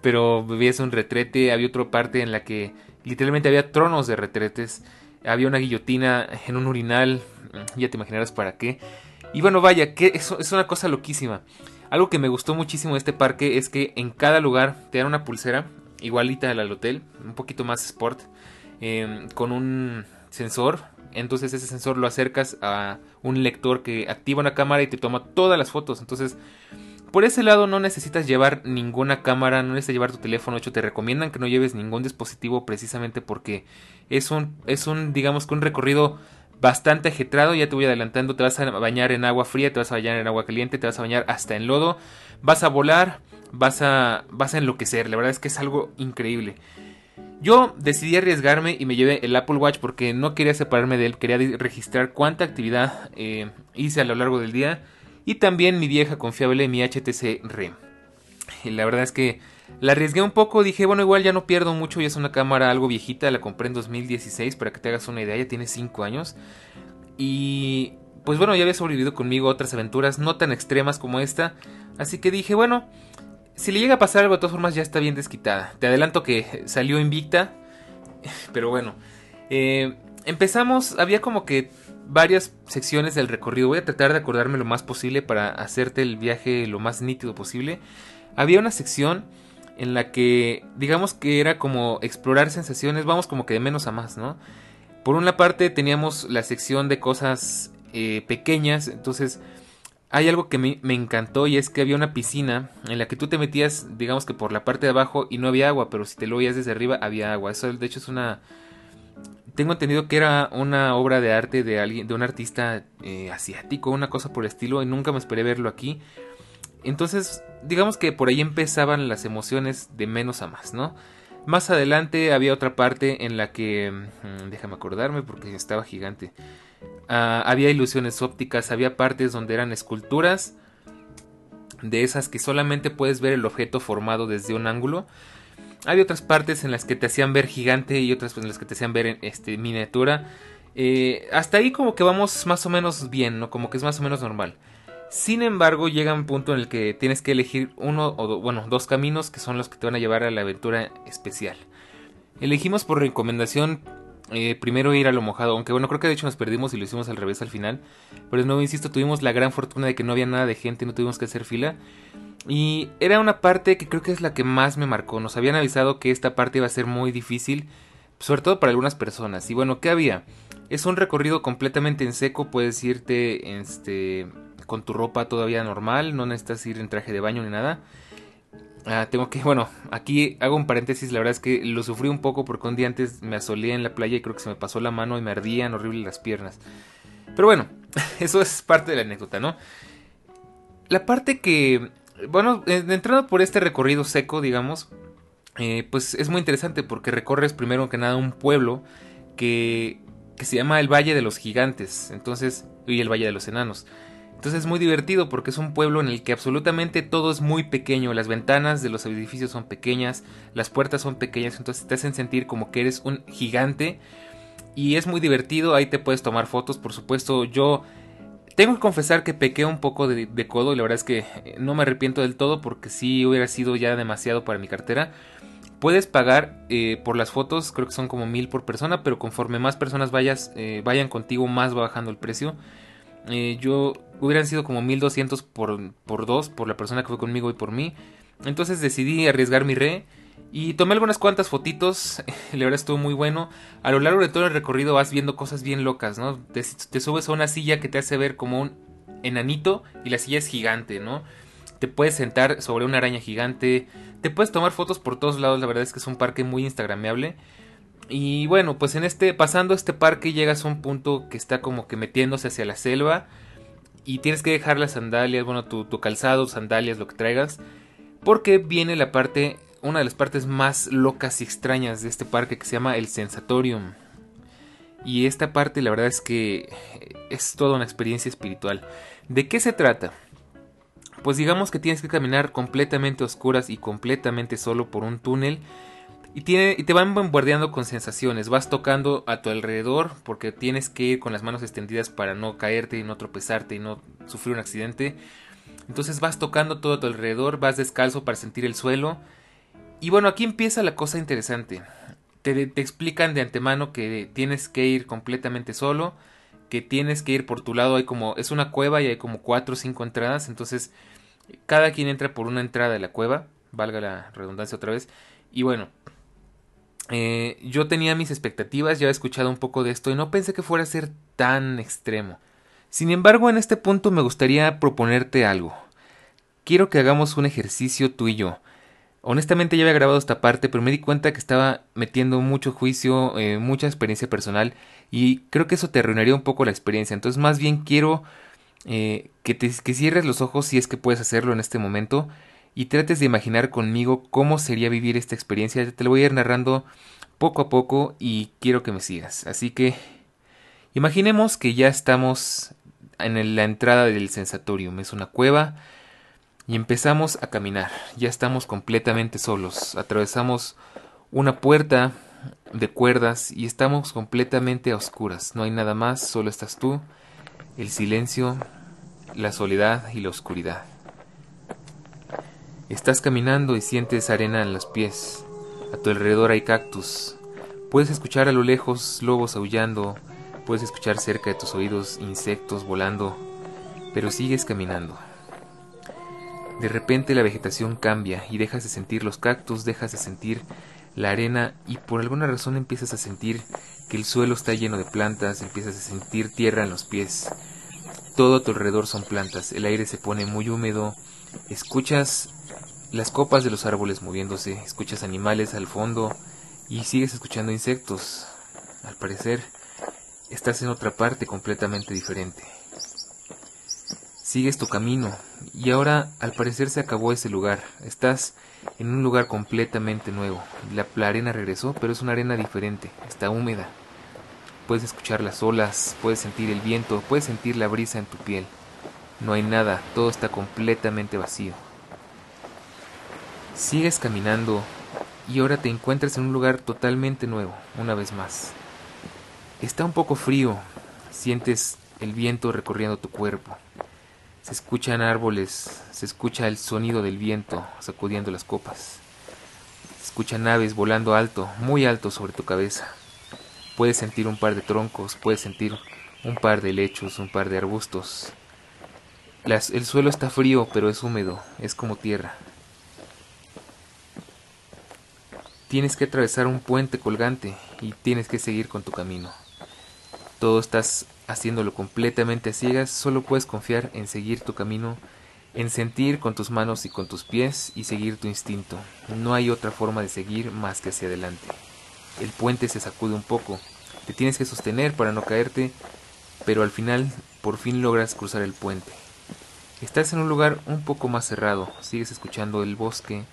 pero bebías un retrete, había otra parte en la que Literalmente había tronos de retretes, había una guillotina en un urinal, ya te imaginarás para qué. Y bueno, vaya, que eso es una cosa loquísima. Algo que me gustó muchísimo de este parque es que en cada lugar te dan una pulsera, igualita al hotel, un poquito más sport, em, con un sensor entonces ese sensor lo acercas a un lector que activa una cámara y te toma todas las fotos. Entonces, por ese lado no necesitas llevar ninguna cámara, no necesitas llevar tu teléfono, de hecho te recomiendan que no lleves ningún dispositivo precisamente porque es un, es un digamos que un recorrido bastante ajetrado, ya te voy adelantando, te vas a bañar en agua fría, te vas a bañar en agua caliente, te vas a bañar hasta en lodo, vas a volar, vas a, vas a enloquecer, la verdad es que es algo increíble. Yo decidí arriesgarme y me llevé el Apple Watch porque no quería separarme de él, quería registrar cuánta actividad eh, hice a lo largo del día y también mi vieja confiable, mi HTC REM. Y la verdad es que la arriesgué un poco, dije, bueno, igual ya no pierdo mucho y es una cámara algo viejita, la compré en 2016 para que te hagas una idea, ya tiene 5 años. Y pues bueno, ya había sobrevivido conmigo otras aventuras no tan extremas como esta, así que dije, bueno, si le llega a pasar algo de todas formas ya está bien desquitada. Te adelanto que salió invicta, *laughs* pero bueno. Eh, empezamos, había como que varias secciones del recorrido. Voy a tratar de acordarme lo más posible para hacerte el viaje lo más nítido posible. Había una sección en la que digamos que era como explorar sensaciones, vamos como que de menos a más, ¿no? Por una parte teníamos la sección de cosas eh, pequeñas, entonces hay algo que me, encantó y es que había una piscina en la que tú te metías, digamos que por la parte de abajo y no había agua, pero si te lo veías desde arriba había agua. Eso de hecho es una tengo entendido que era una obra de arte de alguien, de un artista eh, asiático, una cosa por el estilo, y nunca me esperé verlo aquí. Entonces, digamos que por ahí empezaban las emociones de menos a más, ¿no? Más adelante había otra parte en la que, mm, déjame acordarme porque estaba gigante. Ah, había ilusiones ópticas, había partes donde eran esculturas de esas que solamente puedes ver el objeto formado desde un ángulo había otras partes en las que te hacían ver gigante y otras en las que te hacían ver este, miniatura. Eh, hasta ahí como que vamos más o menos bien, ¿no? Como que es más o menos normal. Sin embargo, llega un punto en el que tienes que elegir uno o bueno, dos caminos que son los que te van a llevar a la aventura especial. Elegimos por recomendación eh, primero ir a lo mojado, aunque bueno, creo que de hecho nos perdimos y lo hicimos al revés al final. Pero de nuevo, insisto, tuvimos la gran fortuna de que no había nada de gente, no tuvimos que hacer fila. Y era una parte que creo que es la que más me marcó. Nos habían avisado que esta parte iba a ser muy difícil, sobre todo para algunas personas. Y bueno, ¿qué había? Es un recorrido completamente en seco, puedes irte este, con tu ropa todavía normal, no necesitas ir en traje de baño ni nada. Ah, tengo que, bueno, aquí hago un paréntesis, la verdad es que lo sufrí un poco porque un día antes me asolé en la playa y creo que se me pasó la mano y me ardían horrible las piernas. Pero bueno, *laughs* eso es parte de la anécdota, ¿no? La parte que bueno, eh, entrando por este recorrido seco, digamos, eh, pues es muy interesante porque recorres primero que nada un pueblo que, que se llama el Valle de los Gigantes, entonces, y el Valle de los Enanos. Entonces es muy divertido porque es un pueblo en el que absolutamente todo es muy pequeño, las ventanas de los edificios son pequeñas, las puertas son pequeñas, entonces te hacen sentir como que eres un gigante y es muy divertido, ahí te puedes tomar fotos, por supuesto yo tengo que confesar que pequé un poco de, codo y la verdad es que eh, no me arrepiento del todo porque sí hubiera sido ya demasiado para mi cartera. Puedes pagar eh, por las fotos, creo que son como mil por persona, pero conforme más personas vayas, eh, vayan contigo, más va bajando el precio. Yo hubieran sido como 1200 por, por dos, por la persona que fue conmigo y por mí. Entonces decidí arriesgar mi re y tomé algunas cuantas fotitos, *laughs* la verdad estuvo muy bueno. A lo largo de todo el recorrido vas viendo cosas bien locas, ¿no? Te, subes a una silla que te hace ver como un enanito y la silla es gigante, ¿no? Te puedes sentar sobre una araña gigante, te puedes tomar fotos por todos lados, la verdad es que es un parque muy instagrameable. Y bueno, pues en este, pasando este parque llegas a un punto que está como que metiéndose hacia la selva y tienes que dejar las sandalias, bueno, tu, calzado, sandalias, lo que traigas, porque viene la parte una de las partes más locas y extrañas de este parque que se llama el Sensatorium. Y esta parte la verdad es que es toda una experiencia espiritual. ¿De qué se trata? Pues digamos que tienes que caminar completamente oscuras y completamente solo por un túnel. Y, te van bombardeando con sensaciones. Vas tocando a tu alrededor porque tienes que ir con las manos extendidas para no caerte y no tropezarte y no sufrir un accidente. Entonces vas tocando todo a tu alrededor, vas descalzo para sentir el suelo y bueno, aquí empieza la cosa interesante. Te, te, explican de antemano que tienes que ir completamente solo, que tienes que ir por tu lado, hay como, es una cueva y hay como cuatro o cinco entradas, entonces cada quien entra por una entrada de la cueva, valga la redundancia otra vez, y bueno, Eh, yo tenía mis expectativas, ya he escuchado un poco de esto y no pensé que fuera a ser tan extremo. Sin embargo, en este punto me gustaría proponerte algo. Quiero que hagamos un ejercicio tú y yo. Honestamente ya había grabado esta parte, pero me di cuenta que estaba metiendo mucho juicio, eh, mucha experiencia personal y creo que eso te arruinaría un poco la experiencia. Entonces más bien quiero eh, que, te, que cierres los ojos si es que puedes hacerlo en este momento y trates de imaginar conmigo cómo sería vivir esta experiencia. Te lo voy a ir narrando poco a poco y quiero que me sigas. Así que imaginemos que ya estamos en la entrada del sensatorium. Es una cueva y empezamos a caminar. Ya estamos completamente solos. Atravesamos una puerta de cuerdas y estamos completamente a oscuras. No hay nada más, solo estás tú, el silencio, la soledad y la oscuridad. Estás caminando y sientes arena en los pies. A tu alrededor hay cactus. Puedes escuchar a lo lejos lobos aullando. Puedes escuchar cerca de tus oídos insectos volando. Pero sigues caminando. De repente la vegetación cambia y dejas de sentir los cactus, dejas de sentir la arena y por alguna razón empiezas a sentir que el suelo está lleno de plantas, empiezas a sentir tierra en los pies. Todo a tu alrededor son plantas, el aire se pone muy húmedo, escuchas las copas de los árboles moviéndose, escuchas animales al fondo y sigues escuchando insectos. Al parecer, estás en otra parte completamente diferente. Sigues tu camino y ahora al parecer se acabó ese lugar. Estás en un lugar completamente nuevo. La, arena regresó, pero es una arena diferente, está húmeda. Puedes escuchar las olas, puedes sentir el viento, puedes sentir la brisa en tu piel. No hay nada, todo está completamente vacío. Sigues caminando y ahora te encuentras en un lugar totalmente nuevo, una vez más. Está un poco frío, sientes el viento recorriendo tu cuerpo. Se escuchan árboles, se escucha el sonido del viento sacudiendo las copas. Se escuchan aves volando alto, muy alto sobre tu cabeza. Puedes sentir un par de troncos, puedes sentir un par de lechos, un par de arbustos. el suelo está frío, pero es húmedo, es como tierra. Tienes que atravesar un puente colgante y tienes que seguir con tu camino. Todo estás haciéndolo completamente a ciegas, solo puedes confiar en seguir tu camino, en sentir con tus manos y con tus pies y seguir tu instinto. No hay otra forma de seguir más que hacia adelante. El puente se sacude un poco, te tienes que sostener para no caerte, pero al final por fin logras cruzar el puente. Estás en un lugar un poco más cerrado, sigues escuchando el bosque,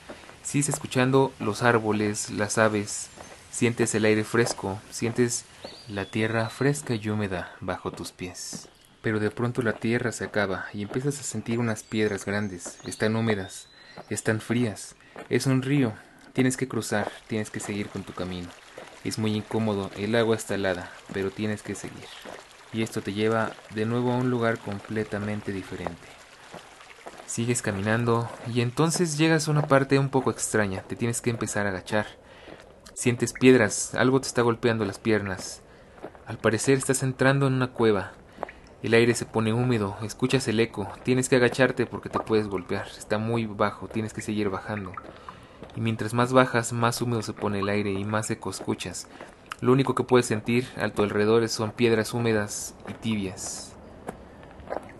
Sigues escuchando los árboles, las aves, sientes el aire fresco, sientes la tierra fresca y húmeda bajo tus pies. Pero de pronto la tierra se acaba y empiezas a sentir unas piedras grandes, están húmedas, están frías, es un río, tienes que cruzar, tienes que seguir con tu camino. Es muy incómodo, el agua está helada, pero tienes que seguir. Y esto te lleva de nuevo a un lugar completamente diferente. Sigues caminando y entonces llegas a una parte un poco extraña. Te tienes que empezar a agachar. Sientes piedras, algo te está golpeando las piernas. Al parecer estás entrando en una cueva. El aire se pone húmedo, escuchas el eco. Tienes que agacharte porque te puedes golpear. Está muy bajo, tienes que seguir bajando. Y mientras más bajas, más húmedo se pone el aire y más eco escuchas. Lo único que puedes sentir a tu alrededor son piedras húmedas y tibias.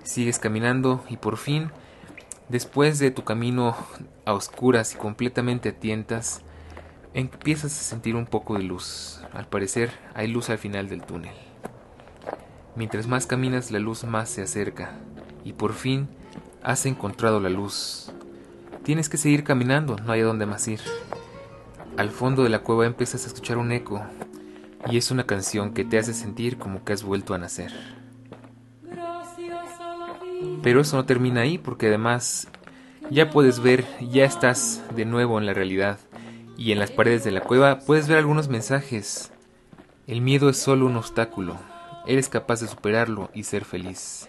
Sigues caminando y por fin Después de tu camino a oscuras y completamente a tientas, empiezas a sentir un poco de luz. Al parecer hay luz al final del túnel. Mientras más caminas, la luz más se acerca. Y por fin has encontrado la luz. Tienes que seguir caminando, no hay a dónde más ir. Al fondo de la cueva empiezas a escuchar un eco. Y es una canción que te hace sentir como que has vuelto a nacer. Pero eso no termina ahí porque además ya puedes ver, ya estás de nuevo en la realidad y en las paredes de la cueva puedes ver algunos mensajes. El miedo es solo un obstáculo, eres capaz de superarlo y ser feliz.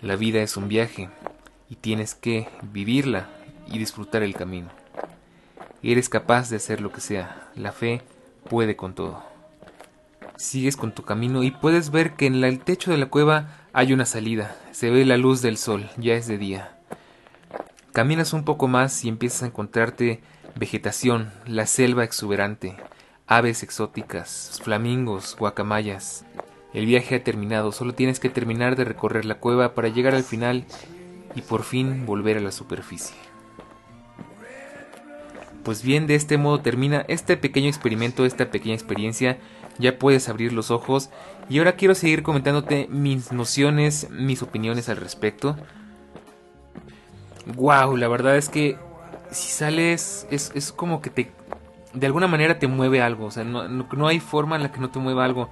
La vida es un viaje y tienes que vivirla y disfrutar el camino. Eres capaz de hacer lo que sea, la fe puede con todo. Sigues con tu camino y puedes ver que en el techo de la cueva hay una salida, se ve la luz del sol, ya es de día. Caminas un poco más y empiezas a encontrarte vegetación, la selva exuberante, aves exóticas, flamingos, guacamayas. El viaje ha terminado, solo tienes que terminar de recorrer la cueva para llegar al final y por fin volver a la superficie. Pues bien, de este modo termina este pequeño experimento, esta pequeña experiencia. Ya puedes abrir los ojos y ahora quiero seguir comentándote mis nociones, mis opiniones al respecto. Wow, la verdad es que si sales es, es como que te de alguna manera te mueve algo, o sea, no, no, hay forma en la que no te mueva algo.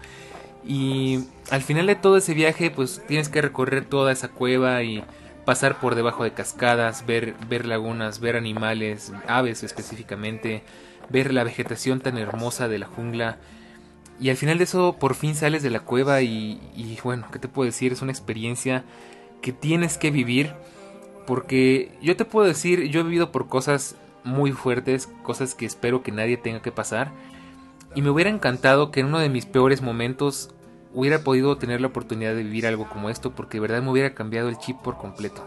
Y al final de todo ese viaje, pues tienes que recorrer toda esa cueva y pasar por debajo de cascadas, ver, ver lagunas, ver animales, aves específicamente, ver la vegetación tan hermosa de la jungla. Y al final de eso, por fin sales de la cueva y, bueno, ¿qué te puedo decir? Es una experiencia que tienes que vivir. Porque yo te puedo decir, yo he vivido por cosas muy fuertes, cosas que espero que nadie tenga que pasar. Y me hubiera encantado que en uno de mis peores momentos hubiera podido tener la oportunidad de vivir algo como esto, porque de verdad me hubiera cambiado el chip por completo.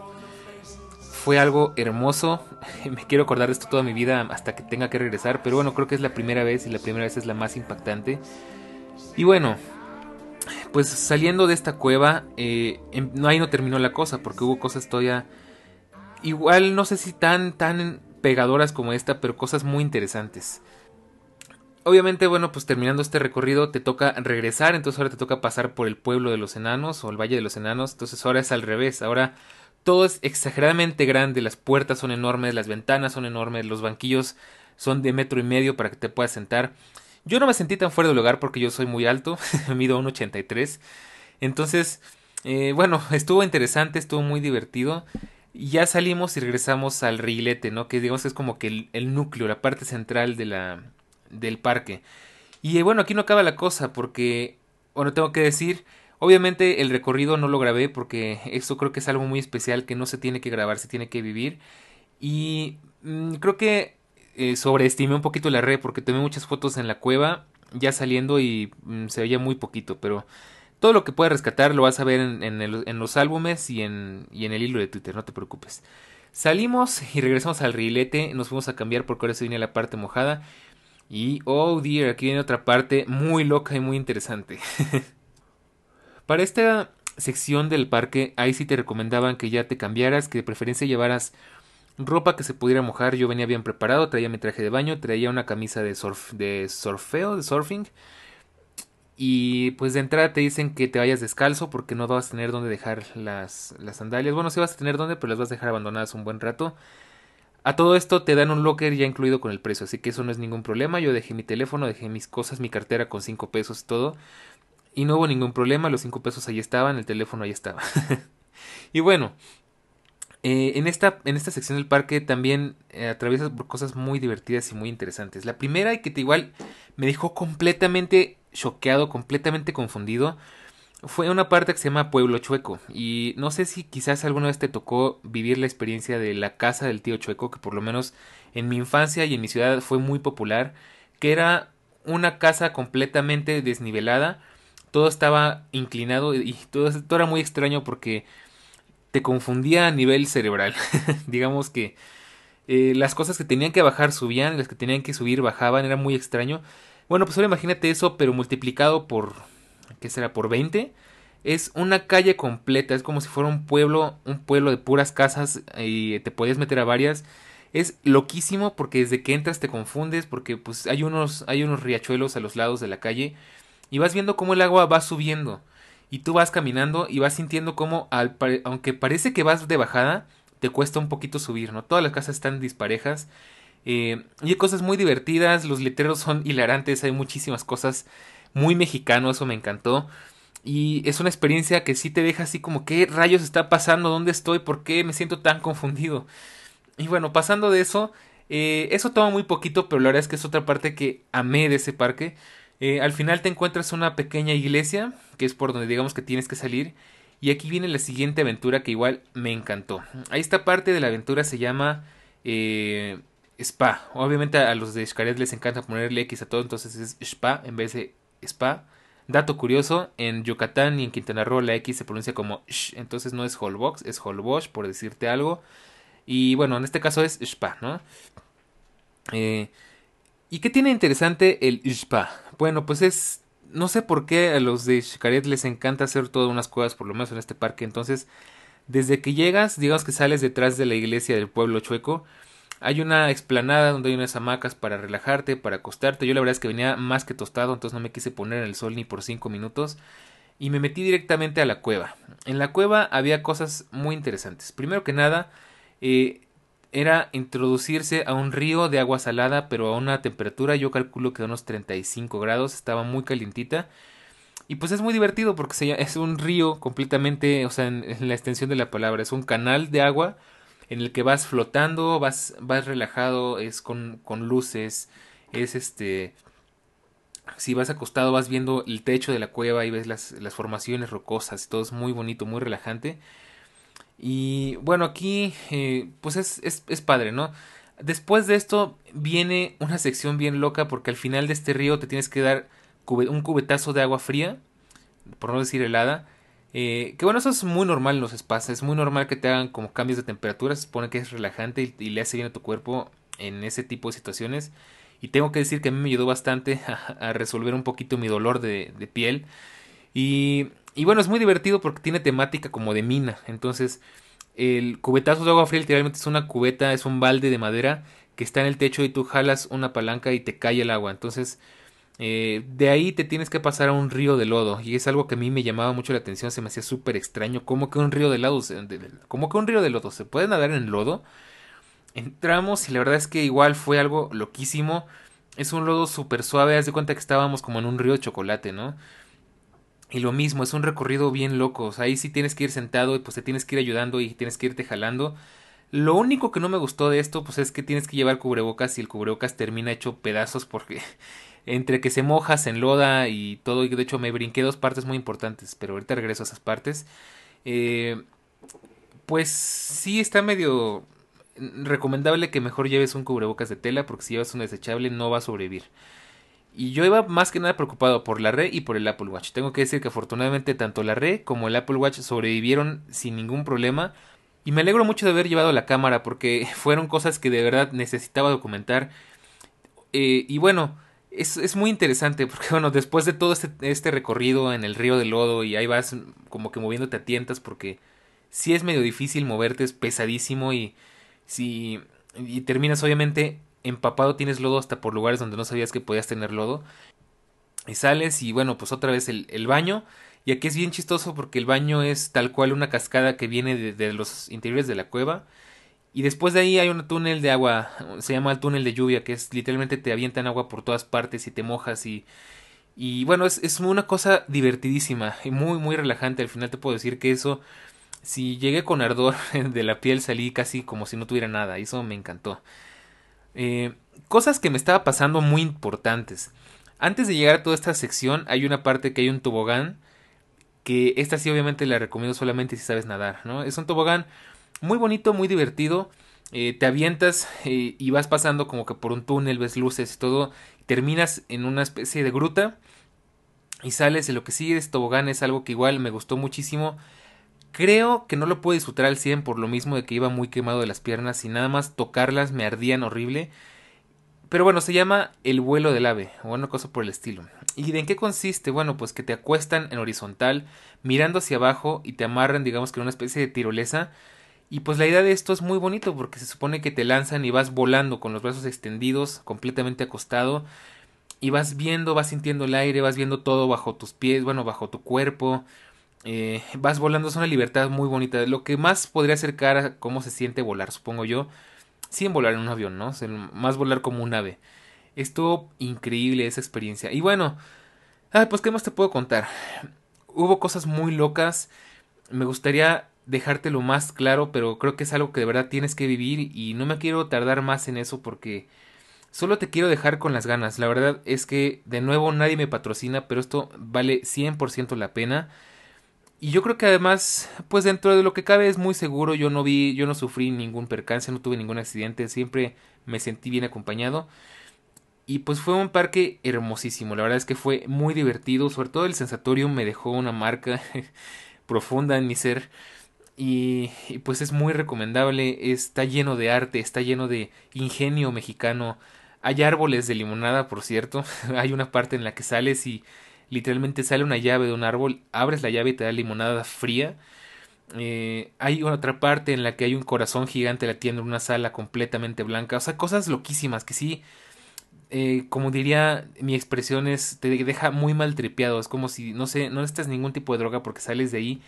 Fue algo hermoso, *laughs* me quiero acordar de esto toda mi vida hasta que tenga que regresar, pero bueno, creo que es la primera vez y la primera vez es la más impactante. Y bueno, pues saliendo de esta cueva, eh, em, ahí no terminó la cosa, porque hubo cosas todavía igual no sé si tan tan pegadoras como esta, pero cosas muy interesantes. Obviamente, bueno, pues terminando este recorrido te toca regresar, entonces ahora te toca pasar por el pueblo de los enanos o el valle de los enanos, entonces ahora es al revés, ahora todo es exageradamente grande, las puertas son enormes, las ventanas son enormes, los banquillos son de metro y medio para que te puedas sentar. Yo no me sentí tan fuera del lugar porque yo soy muy alto, *laughs* mido 1,83. Entonces, eh, bueno, estuvo interesante, estuvo muy divertido. Ya salimos y regresamos al reguilete, ¿no? Que digamos es como que el, núcleo, la parte central de la, del parque. Y eh, bueno, aquí no acaba la cosa porque, bueno, tengo que decir, obviamente el recorrido no lo grabé porque esto creo que es algo muy especial que no se tiene que grabar, se tiene que vivir. Y mm, creo que eh, sobreestimé un poquito la red porque tomé muchas fotos en la cueva ya saliendo y mm, se veía muy poquito, pero todo lo que puedas rescatar lo vas a ver en, los álbumes y en, el hilo de Twitter, no te preocupes. Salimos y regresamos al rilete, nos fuimos a cambiar porque ahora se viene la parte mojada. Y, oh dear, aquí viene otra parte muy loca y muy interesante. *laughs* Para esta sección del parque, ahí sí te recomendaban que ya te cambiaras, que de preferencia llevaras ropa que se pudiera mojar. Yo venía bien preparado, traía mi traje de baño, traía una camisa de, surf, de surfeo, de surfing y pues de entrada te dicen que te vayas descalzo porque no vas a tener dónde dejar las, las sandalias. Bueno, sí vas a tener dónde, pero las vas a dejar abandonadas un buen rato. A todo esto te dan un locker ya incluido con el precio, así que eso no es ningún problema. Yo dejé mi teléfono, dejé mis cosas, mi cartera con 5 pesos y todo. Y no hubo ningún problema, los 5 pesos ahí estaban, el teléfono ahí estaba. *laughs* y bueno, eh, en, esta, en esta sección del parque también eh, atraviesas por cosas muy divertidas y muy interesantes. La primera y que te igual me dejó completamente choqueado, completamente confundido, fue una parte que se llama Pueblo Chueco. Y no sé si quizás alguna vez te tocó vivir la experiencia de la casa del tío Chueco, que por lo menos en mi infancia y en mi ciudad fue muy popular, que era una casa completamente desnivelada, todo estaba inclinado y todo, era muy extraño porque te confundía a nivel cerebral. *laughs* Digamos que eh, las cosas que tenían que bajar subían, las que tenían que subir bajaban, era muy extraño. Bueno, pues ahora imagínate eso, pero multiplicado por, ¿qué será? Por 20. Es una calle completa, es como si fuera un pueblo, un pueblo de puras casas y te podías meter a varias. Es loquísimo porque desde que entras te confundes porque pues hay unos, hay unos riachuelos a los lados de la calle y vas viendo cómo el agua va subiendo y tú vas caminando y vas sintiendo cómo aunque parece que vas de bajada te cuesta un poquito subir, ¿no? Todas las casas están disparejas eh, y hay cosas muy divertidas, los letreros son hilarantes, hay muchísimas cosas muy mexicano, eso me encantó. Y es una experiencia que sí te deja así como, ¿qué rayos está pasando? ¿Dónde estoy? ¿Por qué me siento tan confundido? Y bueno, pasando de eso, eh, eso toma muy poquito, pero la verdad es que es otra parte que amé de ese parque. Eh, al final te encuentras una pequeña iglesia, que es por donde digamos que tienes que salir. Y aquí viene la siguiente aventura que igual me encantó. Esta parte de la aventura se llama eh, Spa. Obviamente a los de Xcaret les encanta ponerle X a todo, entonces es Spa en vez de Spa. Dato curioso, en Yucatán y en Quintana Roo la X se pronuncia como Sh, entonces no es Holbox, es Holbox, por decirte algo. Y bueno, en este caso es Spa, ¿no? Eh, ¿Y qué tiene interesante el Ishpa? Bueno, pues es... No sé por qué a los de Xcaret les encanta hacer todas unas cuevas, por lo menos en este parque. Entonces, desde que llegas, digamos que sales detrás de la iglesia del pueblo chueco, hay una explanada donde hay unas hamacas para relajarte, para acostarte. Yo la verdad es que venía más que tostado, entonces no me quise poner en el sol ni por cinco minutos. Y me metí directamente a la cueva. En la cueva había cosas muy interesantes. Primero que nada, eh, era introducirse a un río de agua salada, pero a una temperatura, yo calculo que a unos 35 grados, estaba muy calientita. Y pues es muy divertido porque es un río completamente, o sea, en, la extensión de la palabra, es un canal de agua en el que vas flotando, vas, vas relajado, es con, con luces, es este... Si vas acostado vas viendo el techo de la cueva y ves las, las formaciones rocosas, todo es muy bonito, muy relajante. Y bueno, aquí eh, pues es, es, es padre, ¿no? Después de esto viene una sección bien loca porque al final de este río te tienes que dar un cubetazo de agua fría, por no decir helada. Eh, que bueno, eso es muy normal en los spas, es muy normal que te hagan como cambios de temperatura, se supone que es relajante y, le hace bien a tu cuerpo en ese tipo de situaciones. Y tengo que decir que a mí me ayudó bastante *laughs* a, resolver un poquito mi dolor de, de piel. Y y bueno, es muy divertido porque tiene temática como de mina. Entonces, el cubetazo de agua fría literalmente es una cubeta, es un balde de madera que está en el techo y tú jalas una palanca y te cae el agua. Entonces, eh, de ahí te tienes que pasar a un río de lodo. Y es algo que a mí me llamaba mucho la atención, se me hacía súper extraño. ¿Cómo que un río de lodo? ¿Cómo que un río de lodo? ¿Se puede nadar en lodo? Entramos y la verdad es que igual fue algo loquísimo. Es un lodo súper suave, haz de cuenta que estábamos como en un río de chocolate, ¿no? Y lo mismo, es un recorrido bien loco. O sea, ahí sí tienes que ir sentado y pues te tienes que ir ayudando y tienes que irte jalando. Lo único que no me gustó de esto, pues es que tienes que llevar cubrebocas y el cubrebocas termina hecho pedazos porque *laughs* entre que se moja, se enloda y todo. Y de hecho me brinqué dos partes muy importantes, pero ahorita regreso a esas partes. Eh, pues sí está medio recomendable que mejor lleves un cubrebocas de tela porque si llevas un desechable no va a sobrevivir. Y yo iba más que nada preocupado por la red y por el Apple Watch. Tengo que decir que afortunadamente tanto la red como el Apple Watch sobrevivieron sin ningún problema. Y me alegro mucho de haber llevado la cámara porque *laughs* fueron cosas que de verdad necesitaba documentar. Eh, y bueno, es, es, muy interesante porque *laughs* bueno, después de todo este, este, recorrido en el río de lodo y ahí vas como que moviéndote a tientas porque si es medio difícil moverte, es pesadísimo y si y terminas obviamente empapado tienes lodo hasta por lugares donde no sabías que podías tener lodo. Y sales y bueno, pues otra vez el, el baño. Y aquí es bien chistoso porque el baño es tal cual una cascada que viene de, los interiores de la cueva. Y después de ahí hay un túnel de agua, se llama el túnel de lluvia, que es literalmente te avientan agua por todas partes y te mojas y... Y bueno, es, es una cosa divertidísima y muy, muy relajante. Al final te puedo decir que eso, si llegué con ardor *laughs* de la piel, salí casi como si no tuviera nada. Y eso me encantó. Eh, cosas que me estaba pasando muy importantes. Antes de llegar a toda esta sección hay una parte que hay un tobogán que esta sí obviamente la recomiendo solamente si sabes nadar, ¿no? Es un tobogán muy bonito, muy divertido. Eh, te avientas eh, y vas pasando como que por un túnel, ves luces y todo. Terminas en una especie de gruta y sales. Y lo que sigue es tobogán es algo que igual me gustó muchísimo. Creo que no lo puedo disfrutar al 100 por lo mismo de que iba muy quemado de las piernas y nada más tocarlas me ardían horrible. Pero bueno, se llama el vuelo del ave o una cosa por el estilo. ¿Y de en qué consiste? Bueno, pues que te acuestan en horizontal, mirando hacia abajo y te amarran, digamos que en una especie de tirolesa. Y pues la idea de esto es muy bonito porque se supone que te lanzan y vas volando con los brazos extendidos, completamente acostado. Y vas viendo, vas sintiendo el aire, vas viendo todo bajo tus pies, bueno, bajo tu cuerpo. Eh, vas volando, es una libertad muy bonita. Lo que más podría acercar a cómo se siente volar, supongo yo, sin volar en un avión, ¿no? más volar como un ave. Estuvo increíble esa experiencia. Y bueno, pues qué más te puedo contar. Hubo cosas muy locas. Me gustaría dejártelo más claro, pero creo que es algo que de verdad tienes que vivir y no me quiero tardar más en eso porque solo te quiero dejar con las ganas. La verdad es que de nuevo nadie me patrocina, pero esto vale 100% la pena. Y yo creo que además, pues dentro de lo que cabe es muy seguro, yo no vi, yo no sufrí ningún percance, no tuve ningún accidente, siempre me sentí bien acompañado. Y pues fue un parque hermosísimo, la verdad es que fue muy divertido, sobre todo el sensatorium me dejó una marca *laughs* profunda en mi ser. Y, y, pues es muy recomendable, está lleno de arte, está lleno de ingenio mexicano. Hay árboles de limonada, por cierto. *laughs* hay una parte en la que sales y literalmente sale una llave de un árbol, abres la llave y te da limonada fría. Eh, hay otra parte en la que hay un corazón gigante latiendo en una sala completamente blanca. O sea, cosas loquísimas que sí, eh, como diría mi expresión, es, te deja muy mal tripeado. Es como si, no sé, no necesitas ningún tipo de droga porque sales de ahí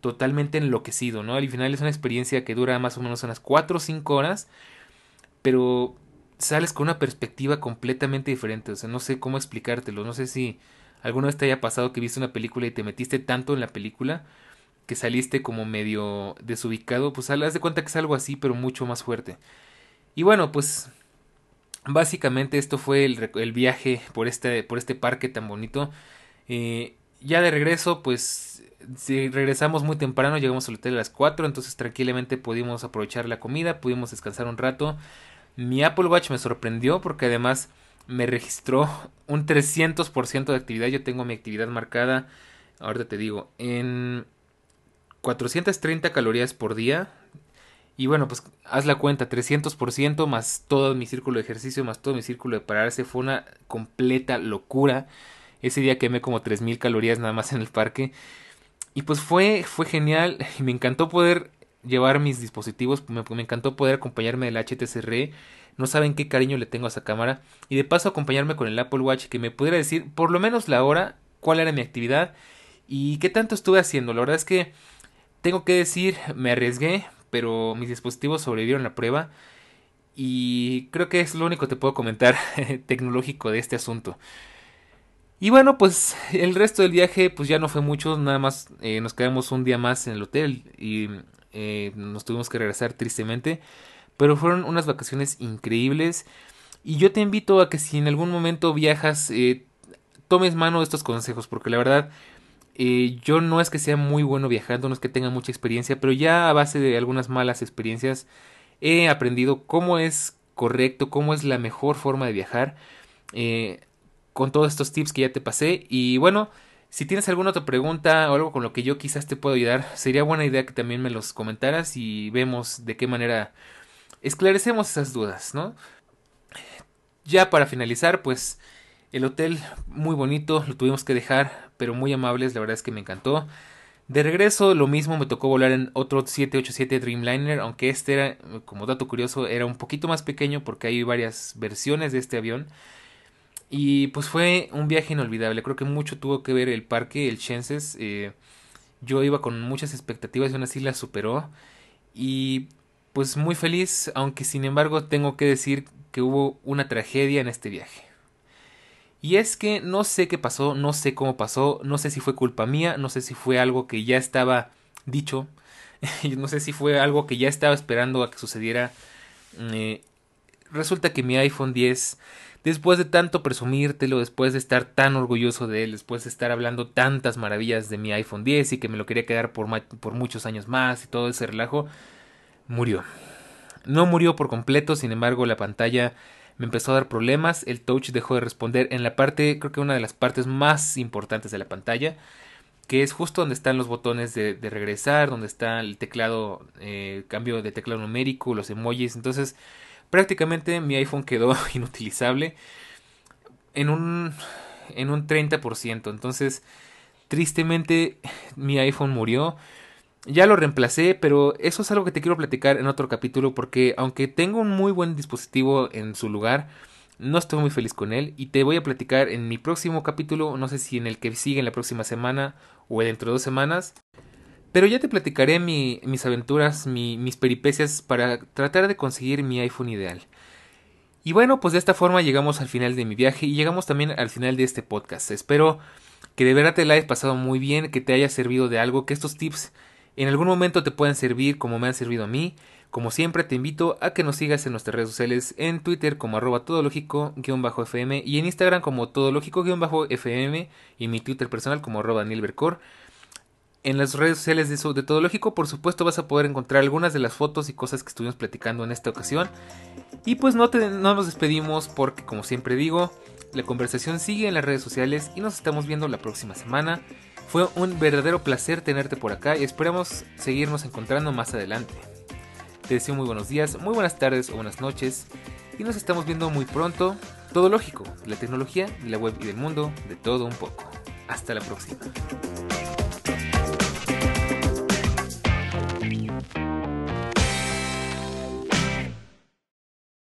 totalmente enloquecido, ¿no? Al final es una experiencia que dura más o menos unas 4 o 5 horas, pero sales con una perspectiva completamente diferente. O sea, no sé cómo explicártelo. No sé si alguna vez te haya pasado que viste una película y te metiste tanto en la película que saliste como medio desubicado, pues haz de cuenta que es algo así, pero mucho más fuerte. Y bueno, pues básicamente esto fue el, viaje por este, por este parque tan bonito. Eh, ya de regreso, pues si regresamos muy temprano, llegamos al hotel a las 4, entonces tranquilamente pudimos aprovechar la comida, pudimos descansar un rato. Mi Apple Watch me sorprendió porque además me registró un 300% de actividad. Yo tengo mi actividad marcada, ahorita te digo, en 430 calorías por día. Y bueno, pues haz la cuenta, 300% más todo mi círculo de ejercicio, más todo mi círculo de pararse. Fue una completa locura. Ese día quemé como 3000 calorías nada más en el parque. Y pues fue, fue genial. Y me encantó poder llevar mis dispositivos. Me, me encantó poder acompañarme del HTC No saben qué cariño le tengo a esa cámara. Y de paso acompañarme con el Apple Watch que me pudiera decir por lo menos la hora, cuál era mi actividad y qué tanto estuve haciendo. La verdad es que tengo que decir, me arriesgué, pero mis dispositivos sobrevivieron la prueba. Y creo que es lo único que te puedo comentar *laughs* tecnológico de este asunto. Y bueno, pues el resto del viaje pues ya no fue mucho, nada más eh, nos quedamos un día más en el hotel y eh, nos tuvimos que regresar tristemente. Pero fueron unas vacaciones increíbles. Y yo te invito a que si en algún momento viajas, eh, tomes mano de estos consejos, porque la verdad eh, yo no es que sea muy bueno viajando, no es que tenga mucha experiencia, pero ya a base de algunas malas experiencias he aprendido cómo es correcto, cómo es la mejor forma de viajar. Eh, con todos estos tips que ya te pasé. Y bueno, si tienes alguna otra pregunta o algo con lo que yo quizás te puedo ayudar, sería buena idea que también me los comentaras y vemos de qué manera esclarecemos esas dudas, ¿no? Ya para finalizar, pues el hotel muy bonito, lo tuvimos que dejar, pero muy amables, la verdad es que me encantó. De regreso, lo mismo me tocó volar en otro 787 Dreamliner, aunque este era, como dato curioso, era un poquito más pequeño porque hay varias versiones de este avión. Y pues fue un viaje inolvidable, creo que mucho tuvo que ver el parque, el Chances. Eh, yo iba con muchas expectativas y aún así las superó. Y pues muy feliz, aunque sin embargo tengo que decir que hubo una tragedia en este viaje. Y es que no sé qué pasó, no sé cómo pasó, no sé si fue culpa mía, no sé si fue algo que ya estaba dicho, *laughs* no sé si fue algo que ya estaba esperando a que sucediera. Eh, resulta que mi iPhone 10, después de tanto presumírtelo, después de estar tan orgulloso de él, después de estar hablando tantas maravillas de mi iPhone 10 y que me lo quería quedar por, por muchos años más y todo ese relajo, murió. No murió por completo, sin embargo la pantalla me empezó a dar problemas, el touch dejó de responder en la parte, creo que una de las partes más importantes de la pantalla, que es justo donde están los botones de, regresar, donde está el teclado, eh, cambio de teclado numérico, los emojis, entonces prácticamente mi iPhone quedó *laughs* inutilizable en un, en un 30%, entonces tristemente mi iPhone murió. Ya lo reemplacé, pero eso es algo que te quiero platicar en otro capítulo porque aunque tengo un muy buen dispositivo en su lugar, no estoy muy feliz con él y te voy a platicar en mi próximo capítulo, no sé si en el que sigue en la próxima semana o dentro de dos semanas, pero ya te platicaré mis aventuras, mis peripecias para tratar de conseguir mi iPhone ideal. Y bueno, pues de esta forma llegamos al final de mi viaje y llegamos también al final de este podcast. Espero que de verdad te la hayas pasado muy bien, que te haya servido de algo, que estos tips en algún momento te pueden servir como me han servido a mí. Como siempre te invito a que nos sigas en nuestras redes sociales en Twitter como arroba todológico-fm y en Instagram como todológico-fm y mi Twitter personal como arroba Bercor. En las redes sociales de, de Todo Lógico, por supuesto, vas a poder encontrar algunas de las fotos y cosas que estuvimos platicando en esta ocasión. Y pues no nos despedimos porque, como siempre digo, la conversación sigue en las redes sociales y nos estamos viendo la próxima semana. Fue un verdadero placer tenerte por acá y esperamos seguirnos encontrando más adelante. Te deseo muy buenos días, muy buenas tardes o buenas noches y nos estamos viendo muy pronto. Todo lógico, la tecnología, la web y del mundo, de todo un poco. Hasta la próxima.